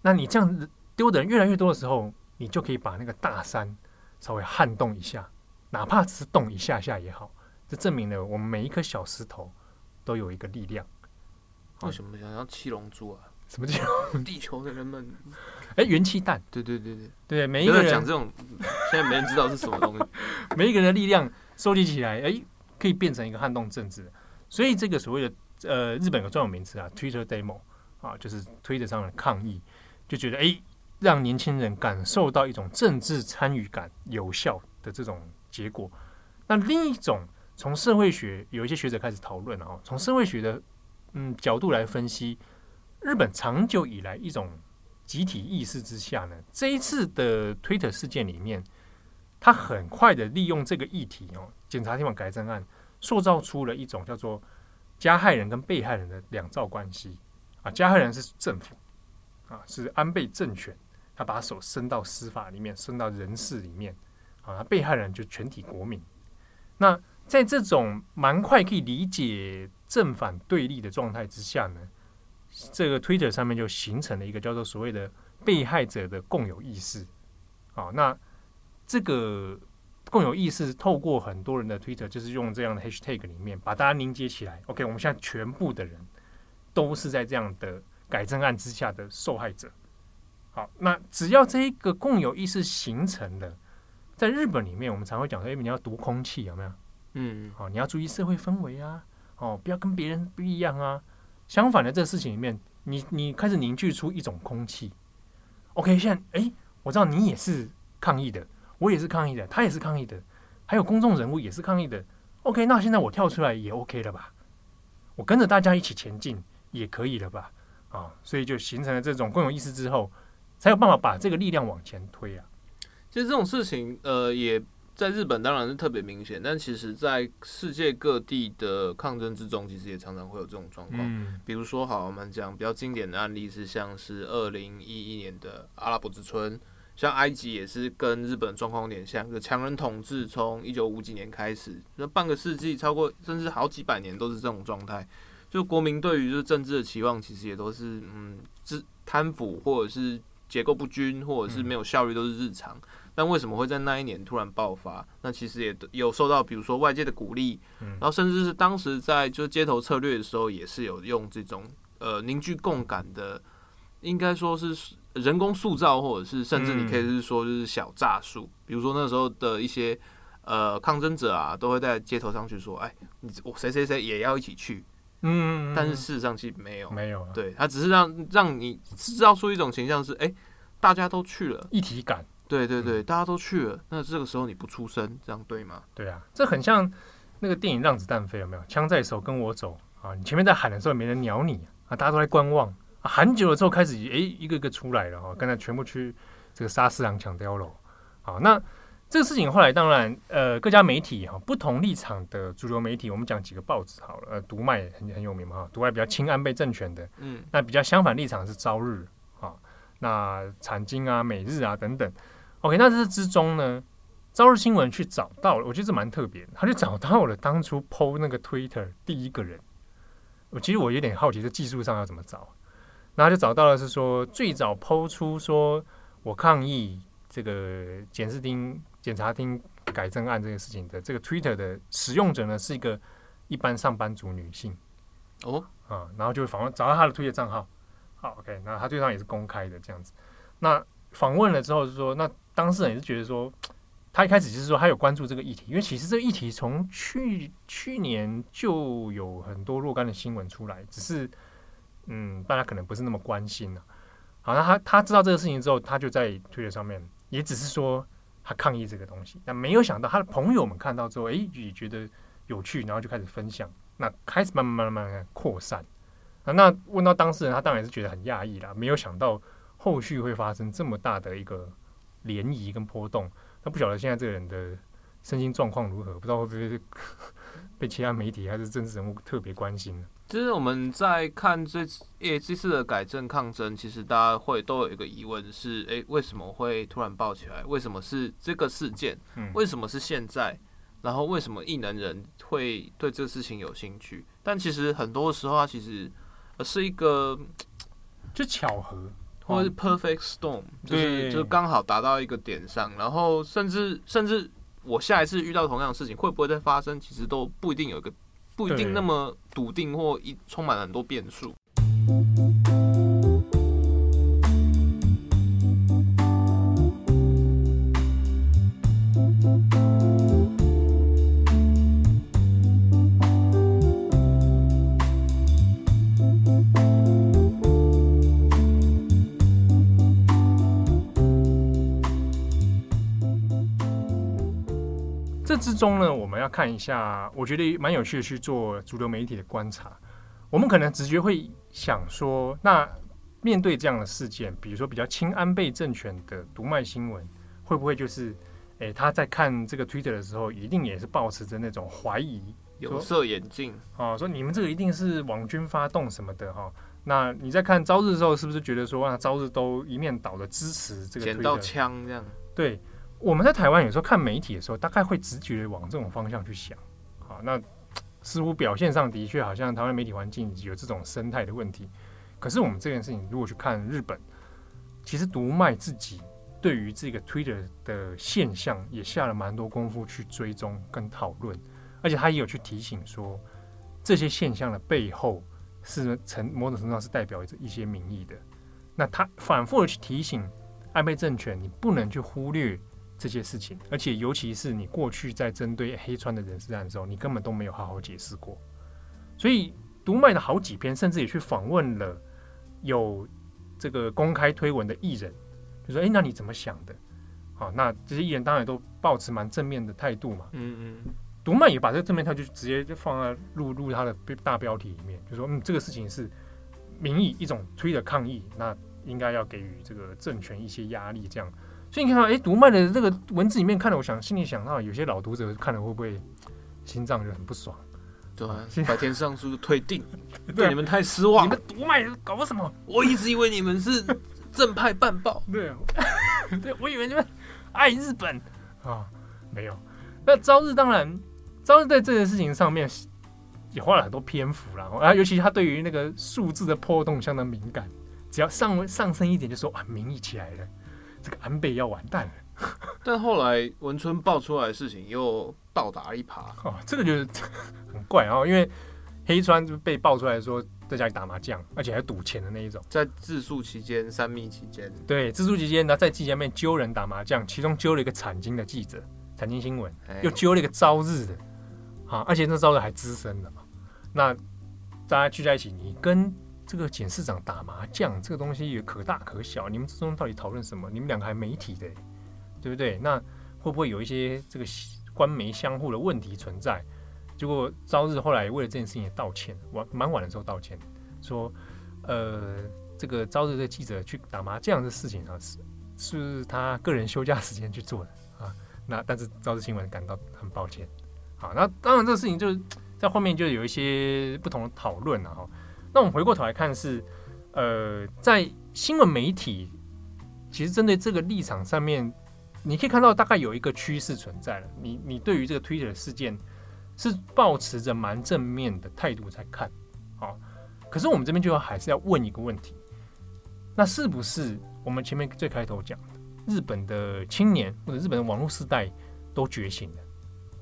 那你这样丢的人越来越多的时候，你就可以把那个大山稍微撼动一下。哪怕只是动一下下也好，这证明了我们每一颗小石头都有一个力量。为什么想要七龙珠啊？什么叫地球的人们？哎，元气弹。对对对对对，每一个人讲这种，现在没人知道是什么东西。每一个人的力量收集起来，哎，可以变成一个撼动政治。所以这个所谓的呃，日本有专有名词啊，Twitter Demo 啊，就是推特上的抗议，就觉得哎，让年轻人感受到一种政治参与感有效的这种。结果，那另一种从社会学有一些学者开始讨论啊，从社会学的嗯角度来分析，日本长久以来一种集体意识之下呢，这一次的推特事件里面，他很快的利用这个议题哦，检察厅法改正案，塑造出了一种叫做加害人跟被害人的两造关系啊，加害人是政府啊，是安倍政权，他把手伸到司法里面，伸到人事里面。啊，被害人就全体国民。那在这种蛮快可以理解正反对立的状态之下呢，这个 Twitter 上面就形成了一个叫做所谓的被害者的共有意识。啊，那这个共有意识透过很多人的 Twitter，就是用这样的 Hashtag 里面把大家凝结起来。OK，我们现在全部的人都是在这样的改正案之下的受害者。好，那只要这一个共有意识形成了。在日本里面，我们常会讲说：“哎，你要读空气，有没有？嗯，好，你要注意社会氛围啊，哦，不要跟别人不一样啊。相反的，这个事情里面，你你开始凝聚出一种空气。OK，现在，哎，我知道你也是抗议的，我也是抗议的，他也是抗议的，还有公众人物也是抗议的。OK，那现在我跳出来也 OK 了吧？我跟着大家一起前进也可以了吧？啊，所以就形成了这种共有意识之后，才有办法把这个力量往前推啊。”其实这种事情，呃，也在日本当然是特别明显，但其实，在世界各地的抗争之中，其实也常常会有这种状况。嗯，比如说，好，我们讲比较经典的案例是，像是二零一一年的阿拉伯之春，像埃及也是跟日本状况有点像，就强人统治从一九五几年开始，那半个世纪，超过甚至好几百年都是这种状态。就国民对于就是政治的期望，其实也都是嗯，是贪腐或者是结构不均，或者是没有效率，都是日常。但为什么会在那一年突然爆发？那其实也有受到，比如说外界的鼓励，然后甚至是当时在就街头策略的时候，也是有用这种呃凝聚共感的，应该说是人工塑造，或者是甚至你可以是说就是小诈术。比如说那时候的一些呃抗争者啊，都会在街头上去说：“哎，你我谁谁谁也要一起去。”嗯，但是事实上其实没有，没有，对他只是让让你制造出一种形象是：哎，大家都去了，一体感。对对对，大家都去了，那这个时候你不出声，这样对吗？对啊，这很像那个电影《让子弹飞》，有没有？枪在手，跟我走啊！你前面在喊的时候，没人鸟你啊，大家都在观望。啊、喊久了之后，开始哎，一个一个出来了哈，刚才全部去这个杀四郎抢碉楼。好，那这个事情后来当然，呃，各家媒体哈，不同立场的主流媒体，我们讲几个报纸好了，呃，读卖很很有名嘛，哈，读卖比较亲安倍政权的，嗯，那比较相反立场是朝日啊，那产经啊、每日啊等等。OK，那这之中呢，朝日新闻去找到了，我觉得这蛮特别的，他就找到了当初 PO 那个 Twitter 第一个人。我其实我有点好奇，这技术上要怎么找？然后就找到了，是说最早 PO 出说我抗议这个检视厅检察厅改正案这个事情的这个 Twitter 的使用者呢，是一个一般上班族女性。哦，啊，然后就访问找到他的 Twitter 账号。好，OK，那他对上也是公开的这样子。那访问了之后，是说那。当事人也是觉得说，他一开始就是说他有关注这个议题，因为其实这个议题从去去年就有很多若干的新闻出来，只是嗯，大家可能不是那么关心了。好，那他他知道这个事情之后，他就在推特上面也只是说他抗议这个东西，那没有想到他的朋友们看到之后，诶，也觉得有趣，然后就开始分享，那开始慢慢慢慢慢扩散。啊，那问到当事人，他当然是觉得很讶异啦，没有想到后续会发生这么大的一个。涟漪跟波动，那不晓得现在这个人的身心状况如何，不知道会不会被其他媒体还是政治人物特别关心？其实我们在看这次诶这次的改正抗争，其实大家会都有一个疑问是：诶，为什么会突然爆起来？为什么是这个事件？为什么是现在？然后为什么异能人会对这个事情有兴趣？但其实很多时候，它其实是一个就巧合，或者是 perfect storm，就是就刚好达到一个点上。然后甚至甚至我下一次遇到同样的事情，会不会再发生？其实都不一定有一个。不一定那么笃定，或一充满了很多变数。之中呢，要看一下，我觉得蛮有趣的去做主流媒体的观察。我们可能直觉会想说，那面对这样的事件，比如说比较亲安倍政权的读卖新闻，会不会就是，诶，他在看这个 Twitter 的时候，一定也是保持着那种怀疑，有色眼镜啊，说你们这个一定是网军发动什么的哈？那你在看朝日的时候，是不是觉得说啊，朝日都一面倒的支持这个捡到枪这样？对。我们在台湾有时候看媒体的时候，大概会直觉往这种方向去想，好，那似乎表现上的确好像台湾媒体环境有这种生态的问题。可是我们这件事情如果去看日本，其实读卖自己对于这个 Twitter 的现象也下了蛮多功夫去追踪跟讨论，而且他也有去提醒说，这些现象的背后是成某种程度上是代表着一些民意的。那他反复的去提醒安倍政权，你不能去忽略。这些事情，而且尤其是你过去在针对黑川的人事案的时候，你根本都没有好好解释过。所以读卖的好几篇，甚至也去访问了有这个公开推文的艺人，就说：“哎，那你怎么想的？”好，那这些艺人当然都抱持蛮正面的态度嘛。嗯嗯。读卖也把这个正面态度就直接就放在录入他的大标题里面，就说：“嗯，这个事情是民意一种推的抗议，那应该要给予这个政权一些压力，这样。”所以你看到，哎，读卖的这个文字里面看了，我想心里想到，有些老读者看了会不会心脏就很不爽？对，白天上书退订，对你们太失望。你们读卖搞什么？我一直以为你们是正派办报。对，对，我以为你们爱日本啊，没有。那朝日当然，朝日在这件事情上面也花了很多篇幅了啊，尤其他对于那个数字的波动相当敏感，只要上上升一点，就说啊，民意起来了。这个安倍要完蛋了，但后来文春爆出来的事情又倒打一耙。哦，这个就是很怪啊，因为黑川就被爆出来说在家里打麻将，而且还赌钱的那一种，在自述期间、三密期间，对，自述期间呢，在记者面揪人打麻将，其中揪了一个产经的记者，产经新闻，又揪了一个朝日的，啊，而且那朝日还资深的，那大家聚在一起，你跟。这个检事长打麻将，这个东西也可大可小。你们之中到底讨论什么？你们两个还媒体的，对不对？那会不会有一些这个官媒相互的问题存在？结果朝日后来为了这件事情也道歉，晚蛮晚的时候道歉，说呃，这个朝日的记者去打麻将的事情啊，是是他个人休假时间去做的啊。那但是朝日新闻感到很抱歉。好，那当然这个事情就是在后面就有一些不同的讨论了哈。那我们回过头来看是，呃，在新闻媒体其实针对这个立场上面，你可以看到大概有一个趋势存在了。你你对于这个 Twitter 事件是抱持着蛮正面的态度在看，好，可是我们这边就要还是要问一个问题，那是不是我们前面最开头讲的，日本的青年或者日本的网络世代都觉醒了？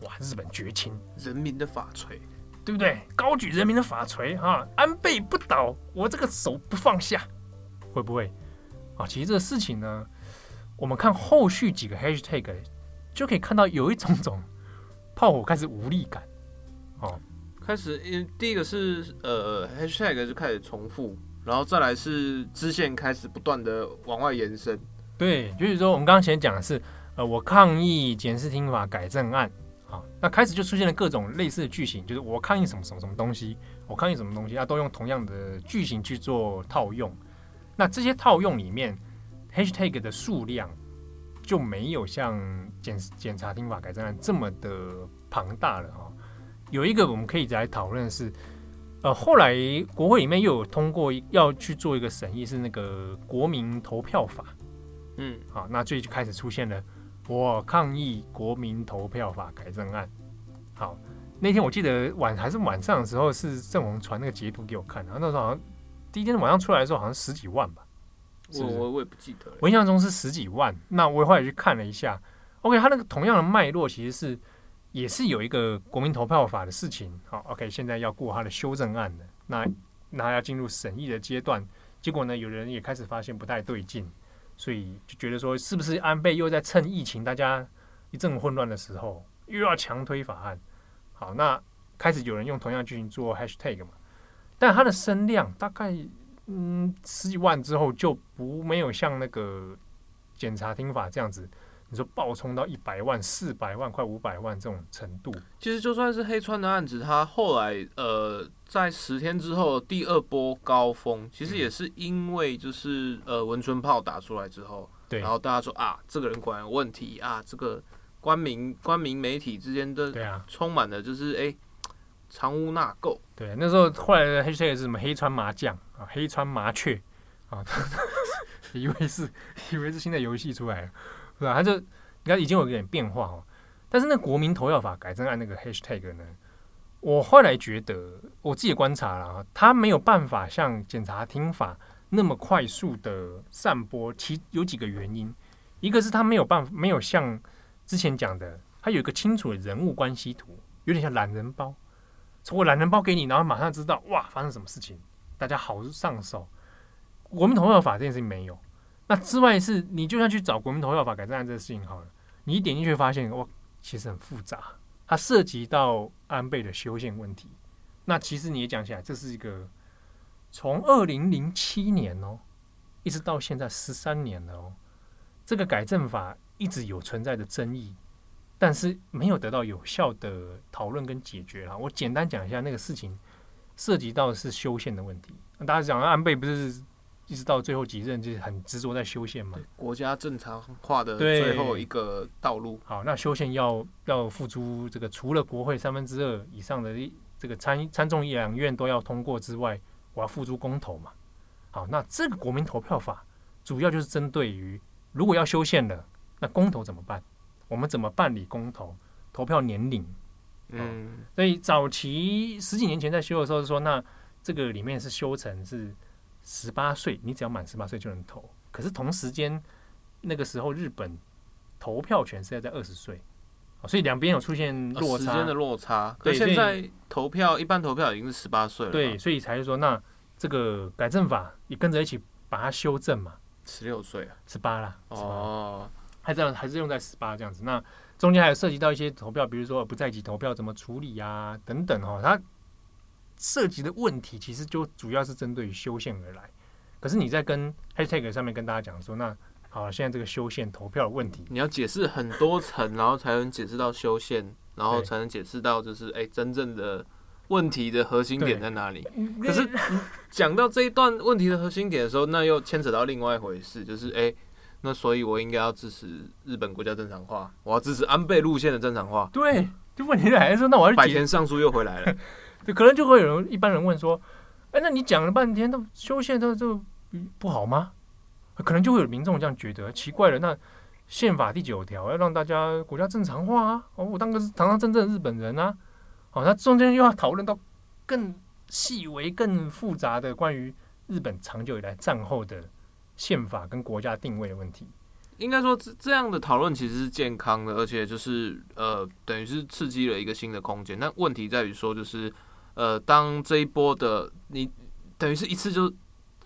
哇，日本绝情，人民的法锤。对不对？高举人民的法锤啊！安倍不倒，我这个手不放下，会不会啊？其实这个事情呢，我们看后续几个 hashtag 就可以看到有一种种炮火开始无力感哦，开始，因第一个是呃 hashtag 就开始重复，然后再来是支线开始不断的往外延伸。对，就是说我们刚刚前讲的是呃，我抗议检视听法改正案。好，那开始就出现了各种类似的句型，就是我抗议什么什么什么东西，我抗议什么东西，啊，都用同样的句型去做套用。那这些套用里面，hashtag 的数量就没有像检检察厅法改正案这么的庞大了啊。有一个我们可以来讨论的是，呃，后来国会里面又有通过要去做一个审议，是那个国民投票法。嗯，好，那最近开始出现了我抗议国民投票法改正案。好，那天我记得晚还是晚上的时候，是郑红传那个截图给我看，然后那时候好像第一天晚上出来的时候，好像十几万吧。我我我也不记得了，我印象中是十几万。那我后来去看了一下，OK，他那个同样的脉络其实是也是有一个国民投票法的事情。好，OK，现在要过他的修正案了，那那要进入审议的阶段。结果呢，有人也开始发现不太对劲，所以就觉得说，是不是安倍又在趁疫情大家一阵混乱的时候，又要强推法案？好，那开始有人用同样剧情做 hashtag 嘛，但它的声量大概。嗯，十几万之后就不没有像那个检察厅法这样子，你说暴冲到一百万、四百万、快五百万这种程度。其实就算是黑川的案子，他后来呃在十天之后第二波高峰，其实也是因为就是呃文春炮打出来之后，对，然后大家说啊这个人果然有问题啊，这个官民官民媒体之间的对啊充满了就是哎。藏污纳垢，对，那时候后来的 hashtag 是什么？黑川麻将啊，黑川麻雀啊，以为是以为是新的游戏出来了，对吧？他就你看已经有一点变化哦。但是那国民投票法改正案那个 hashtag 呢，我后来觉得我自己观察了啊，他没有办法像检察听法那么快速的散播。其有几个原因，一个是他没有办法，没有像之前讲的，他有一个清楚的人物关系图，有点像懒人包。从我懒人包给你，然后马上知道哇，发生什么事情，大家好上手。国民投票法这件事情没有。那之外是，你就算去找国民投票法改正案这个事情好了，你一点进去发现哇，其实很复杂，它涉及到安倍的修宪问题。那其实你也讲起来，这是一个从二零零七年哦，一直到现在十三年了哦，这个改正法一直有存在的争议。但是没有得到有效的讨论跟解决啊！我简单讲一下那个事情，涉及到的是修宪的问题。大家讲安倍不是一直到最后几任就是很执着在修宪嘛？国家正常化的最后一个道路。好，那修宪要要付出这个除了国会三分之二以上的这个参参众两院都要通过之外，我要付出公投嘛。好，那这个国民投票法主要就是针对于如果要修宪了，那公投怎么办？我们怎么办理公投？投票年龄，嗯，所以早期十几年前在修的时候是说，那这个里面是修成是十八岁，你只要满十八岁就能投。可是同时间那个时候日本投票权是要在二十岁，所以两边有出现落差，时间的落差。对，现在投票一般投票已经是十八岁了，对，所以才是说，那这个改正法也跟着一起把它修正嘛，十六岁啊，十八了，哦。还这样，还是用在十八这样子。那中间还有涉及到一些投票，比如说不在籍投票怎么处理啊，等等哦。它涉及的问题其实就主要是针对于修宪而来。可是你在跟 hashtag 上面跟大家讲说，那好，现在这个修宪投票的问题，你要解释很多层，然后才能解释到修宪，然后才能解释到就是哎、欸，真正的问题的核心点在哪里。可是讲到这一段问题的核心点的时候，那又牵扯到另外一回事，就是哎。欸那所以，我应该要支持日本国家正常化，我要支持安倍路线的正常化。对，就问题来说，那我要百田上书又回来了。对，可能就会有人一般人问说：“哎、那你讲了半天，都修宪都就不好吗？”可能就会有民众这样觉得，奇怪了。那宪法第九条要让大家国家正常化啊，哦，我当个堂堂正正的日本人啊。好，那中间又要讨论到更细微、更复杂的关于日本长久以来战后的。宪法跟国家定位的问题，应该说这这样的讨论其实是健康的，而且就是呃，等于是刺激了一个新的空间。那问题在于说，就是呃，当这一波的你等于是一次就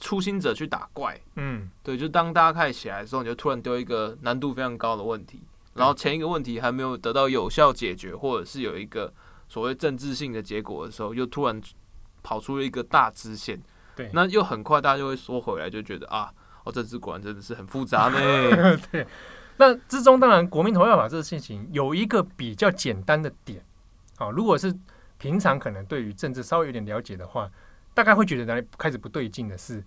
初心者去打怪，嗯，对，就当大家开始起来的时候，你就突然丢一个难度非常高的问题，然后前一个问题还没有得到有效解决，或者是有一个所谓政治性的结果的时候，又突然跑出了一个大支线，对，那又很快大家就会缩回来，就觉得啊。哦，政治果然真的是很复杂呢。对，那之中当然国民投票法这个事情有一个比较简单的点，好，如果是平常可能对于政治稍微有点了解的话，大概会觉得哪里开始不对劲的是，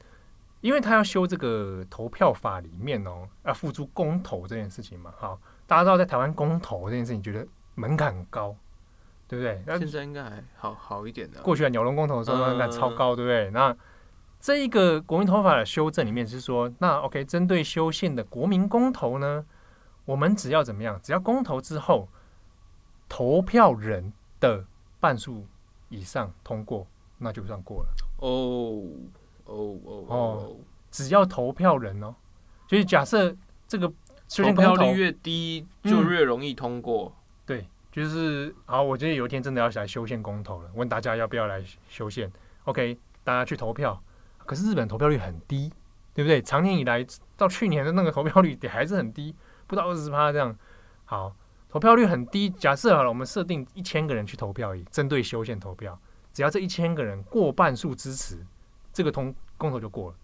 因为他要修这个投票法里面哦，要付诸公投这件事情嘛。好，大家知道在台湾公投这件事情，觉得门槛很高，对不对？那现在应该还好好一点的。过去啊，鸟笼公投的时候门槛超高，对不对？那这一个国民投法的修正里面是说，那 OK，针对修宪的国民公投呢，我们只要怎么样？只要公投之后，投票人的半数以上通过，那就算过了。哦哦哦哦，只要投票人哦，就是假设这个投票率越低，就越容易通过。嗯、对，就是好。我觉得有一天真的要来修宪公投了，问大家要不要来修宪？OK，大家去投票。可是日本投票率很低，对不对？常年以来到去年的那个投票率也还是很低，不到二十趴这样。好，投票率很低。假设好了，我们设定一千个人去投票而已，针对修宪投票，只要这一千个人过半数支持，这个通公投就过了。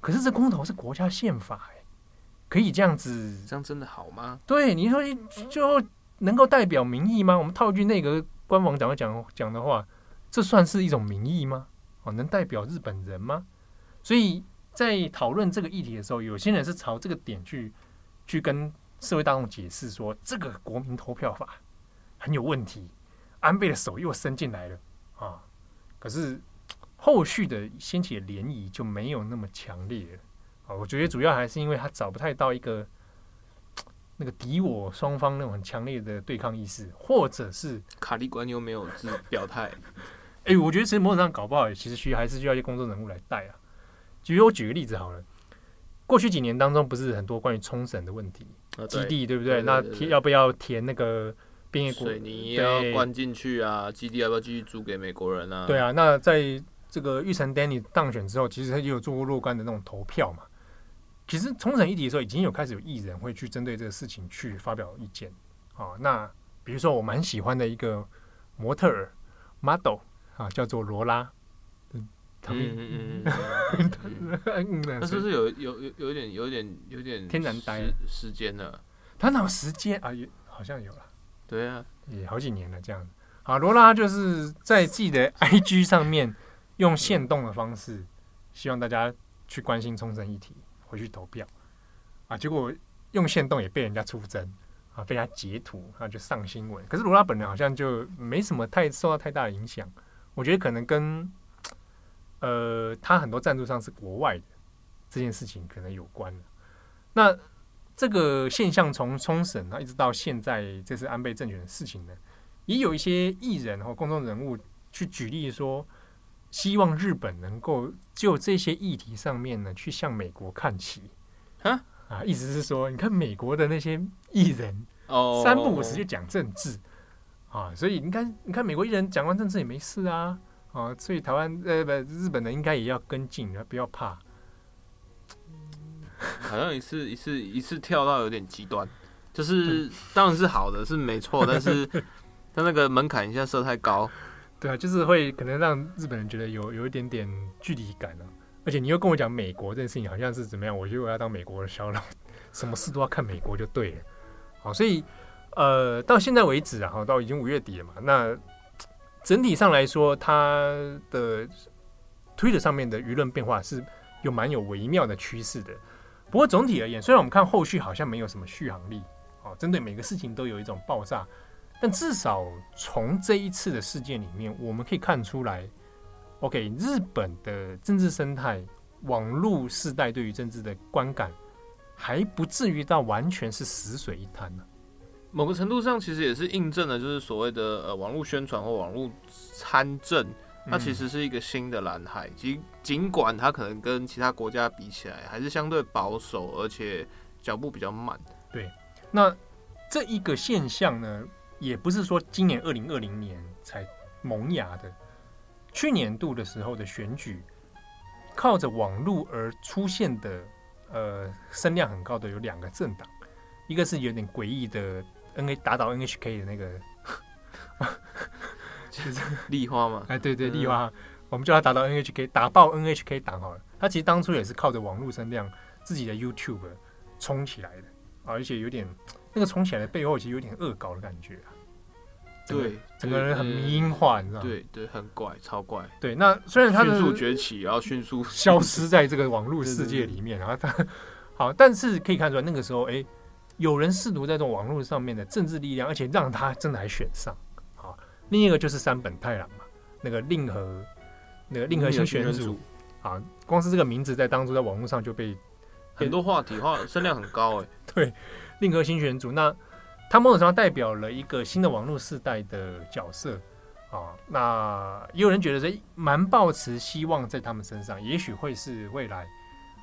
可是这公投是国家宪法，哎，可以这样子？这样真的好吗？对，你说就能够代表民意吗？我们套句内阁官网讲讲讲的话，这算是一种民意吗？哦，能代表日本人吗？所以在讨论这个议题的时候，有些人是朝这个点去去跟社会大众解释说，这个国民投票法很有问题，安倍的手又伸进来了啊。可是后续的掀起的涟漪就没有那么强烈了啊。我觉得主要还是因为他找不太到一个那个敌我双方那种很强烈的对抗意识，或者是卡利官又没有自表态。哎、欸，我觉得其实某种上搞不好，其实需还是需要一些公众人物来带啊。举如我举个例子好了，过去几年当中，不是很多关于冲绳的问题，啊、基地对不对？那填要不要填那个边界水泥要关进去啊？基地要不要继续租给美国人啊？对啊，那在这个玉成 Danny 当选之后，其实他也有做过若干的那种投票嘛。其实冲绳议题的时候，已经有开始有艺人会去针对这个事情去发表意见啊。那比如说我蛮喜欢的一个模特儿 model。啊，叫做罗拉，嗯嗯嗯嗯，他是不是有有有有点有点有点天然呆时间呢？他哪有时间啊？也好像有了，对啊，也好几年了这样。好，罗拉就是在自己的 IG 上面用限动的方式，希望大家去关心冲绳议题，回去投票啊。结果用限动也被人家出征啊，被他截图啊，就上新闻。可是罗拉本人好像就没什么太受到太大的影响。我觉得可能跟，呃，他很多赞助商是国外的这件事情可能有关。那这个现象从冲绳啊一直到现在，这次安倍政权的事情呢，也有一些艺人和公众人物去举例说，希望日本能够就这些议题上面呢，去向美国看齐。啊啊，意思是说，你看美国的那些艺人哦，三不五时就讲政治。啊，所以你看，你看美国艺人讲完政治也没事啊，啊，所以台湾呃不日本人应该也要跟进，不要怕。好像一次一次一次跳到有点极端，就是当然是好的，是没错，但是 他那个门槛一下设太高，对啊，就是会可能让日本人觉得有有一点点距离感啊。而且你又跟我讲美国这件事情好像是怎么样，我觉得我要当美国的小老，什么事都要看美国就对了。好，所以。呃，到现在为止啊，到已经五月底了嘛。那整体上来说，它的推特上面的舆论变化是有蛮有微妙的趋势的。不过总体而言，虽然我们看后续好像没有什么续航力，哦，针对每个事情都有一种爆炸，但至少从这一次的事件里面，我们可以看出来，OK，日本的政治生态、网络世代对于政治的观感，还不至于到完全是死水一滩呢。某个程度上，其实也是印证了，就是所谓的呃网络宣传或网络参政，它其实是一个新的蓝海。尽尽管它可能跟其他国家比起来还是相对保守，而且脚步比较慢。对，那这一个现象呢，也不是说今年二零二零年才萌芽的。去年度的时候的选举，靠着网络而出现的呃声量很高的有两个政党，一个是有点诡异的。N A 打倒 N H K 的那个，就是立花嘛？哎，对对，立花，我们叫他打倒 N H K，打爆 N H K 党好了。他其实当初也是靠着网络声量，自己的 YouTube 冲起来的啊，而且有点那个冲起来的背后，其实有点恶搞的感觉啊。对，整个人很迷因化，你知道吗？对对，很怪，超怪。对，那虽然他迅速崛起，然后迅速消失在这个网络世界里面，然后他好，但是可以看出来那个时候，哎，有人试图在这种网络上面的政治力量，而且让他真的还选上。好，另一个就是山本太郎嘛，那个令和那个令和新选组啊，光是这个名字在当初在网络上就被很多话题话声量很高哎。对，令和新选组那。他某种程度代表了一个新的网络世代的角色啊，那也有人觉得说蛮抱持希望在他们身上，也许会是未来，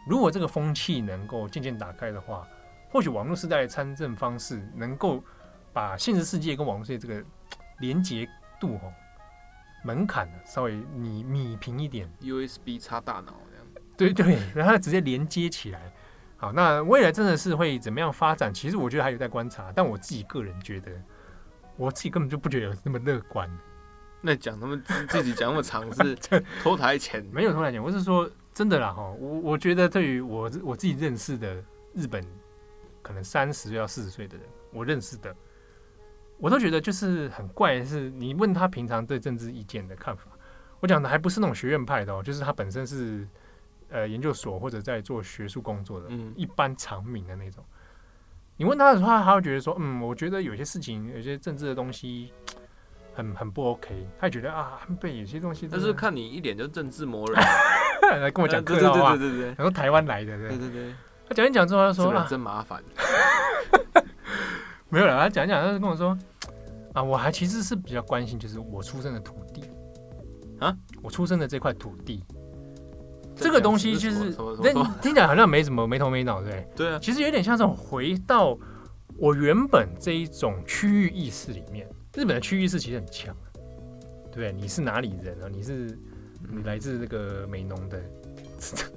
如果这个风气能够渐渐打开的话，或许网络时代的参政方式能够把现实世界跟网络世界这个连接度哈门槛稍微你米平一点，USB 插大脑这样，对对，然后直接连接起来。好，那未来真的是会怎么样发展？其实我觉得还有待观察。但我自己个人觉得，我自己根本就不觉得有那么乐观。那讲他们自自己讲那么长是 拖台前，没有拖台前，我是说真的啦哈。我我觉得对于我我自己认识的日本，可能三十岁到四十岁的人，我认识的，我都觉得就是很怪的是，你问他平常对政治意见的看法，我讲的还不是那种学院派的哦，就是他本身是。呃，研究所或者在做学术工作的，嗯，一般常民的那种，你问他的话，他会觉得说，嗯，我觉得有些事情，有些政治的东西很很不 OK，他觉得啊，对，有些东西，但是看你一脸就政治魔人，来跟我讲客套话，对对对，然后台湾来的，对对对，他讲一讲之后，他说，真麻烦，没有了，他讲一讲，他就跟我说，啊，我还其实是比较关心，就是我出生的土地啊，我出生的这块土地。这个东西就是，那听起来好像没什么没头没脑，对不对？对啊，其实有点像这种回到我原本这一种区域意识里面。日本的区域意识其实很强，对不对？你是哪里人啊？你是你来自这个美浓的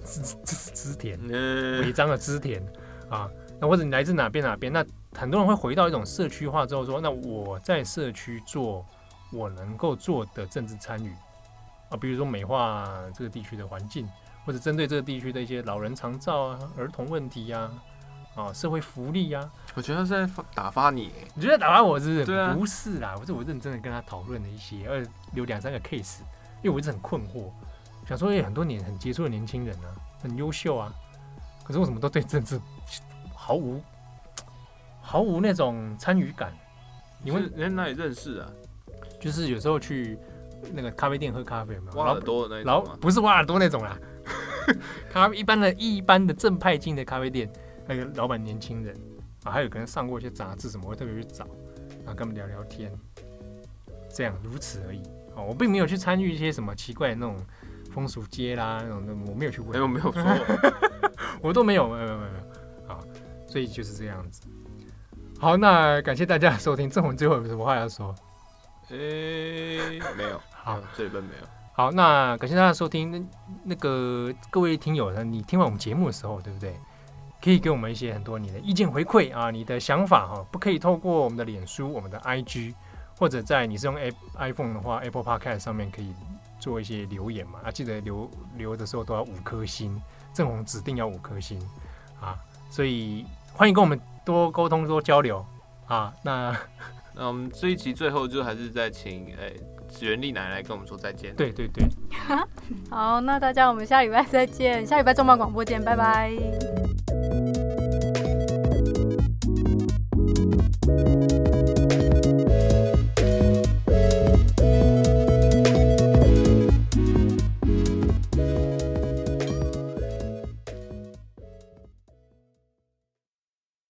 织织织田，尾张的织田啊，那或者你来自哪边哪边？那很多人会回到一种社区化之后说，那我在社区做我能够做的政治参与啊，比如说美化这个地区的环境。或者针对这个地区的一些老人长照啊、儿童问题呀、啊、社会福利呀、啊，我觉得是在打发你，你觉得打发我是不是？对啊，不是啦，我是我认真的跟他讨论了一些，呃，有两三个 case，因为我一直很困惑，想说有很多年很杰出的年轻人啊，很优秀啊，可是为什么都对政治毫无毫无那种参与感？你问人哪里认识啊？就是有时候去那个咖啡店喝咖啡嘛，挖耳朵的那种，然后不是挖耳朵那种啦。咖啡一般的一般的正派进的咖啡店，那个老板年轻人啊，还有可能上过一些杂志什么，会特别去找，然后跟他们聊聊天，这样如此而已。哦，我并没有去参与一些什么奇怪的那种风俗街啦，那种我没有去问，没有没有说，我都没有没有没有没有啊，所以就是这样子。好，那感谢大家的收听，郑文最后有什么话要说？诶、欸，没有，好，这边没有。好，那感谢大家收听。那那个各位听友呢，你听完我们节目的时候，对不对？可以给我们一些很多你的意见回馈啊，你的想法哈，不可以透过我们的脸书、我们的 IG，或者在你是用 iPhone 的话，Apple Podcast 上面可以做一些留言嘛，啊，记得留留的时候都要五颗星，正红指定要五颗星，啊，所以欢迎跟我们多沟通、多交流，啊，那那我们这一期最后就还是在请哎紫园丽奶奶跟我们说再见，对对对，好，那大家我们下礼拜再见，下礼拜重磅广播见，拜拜。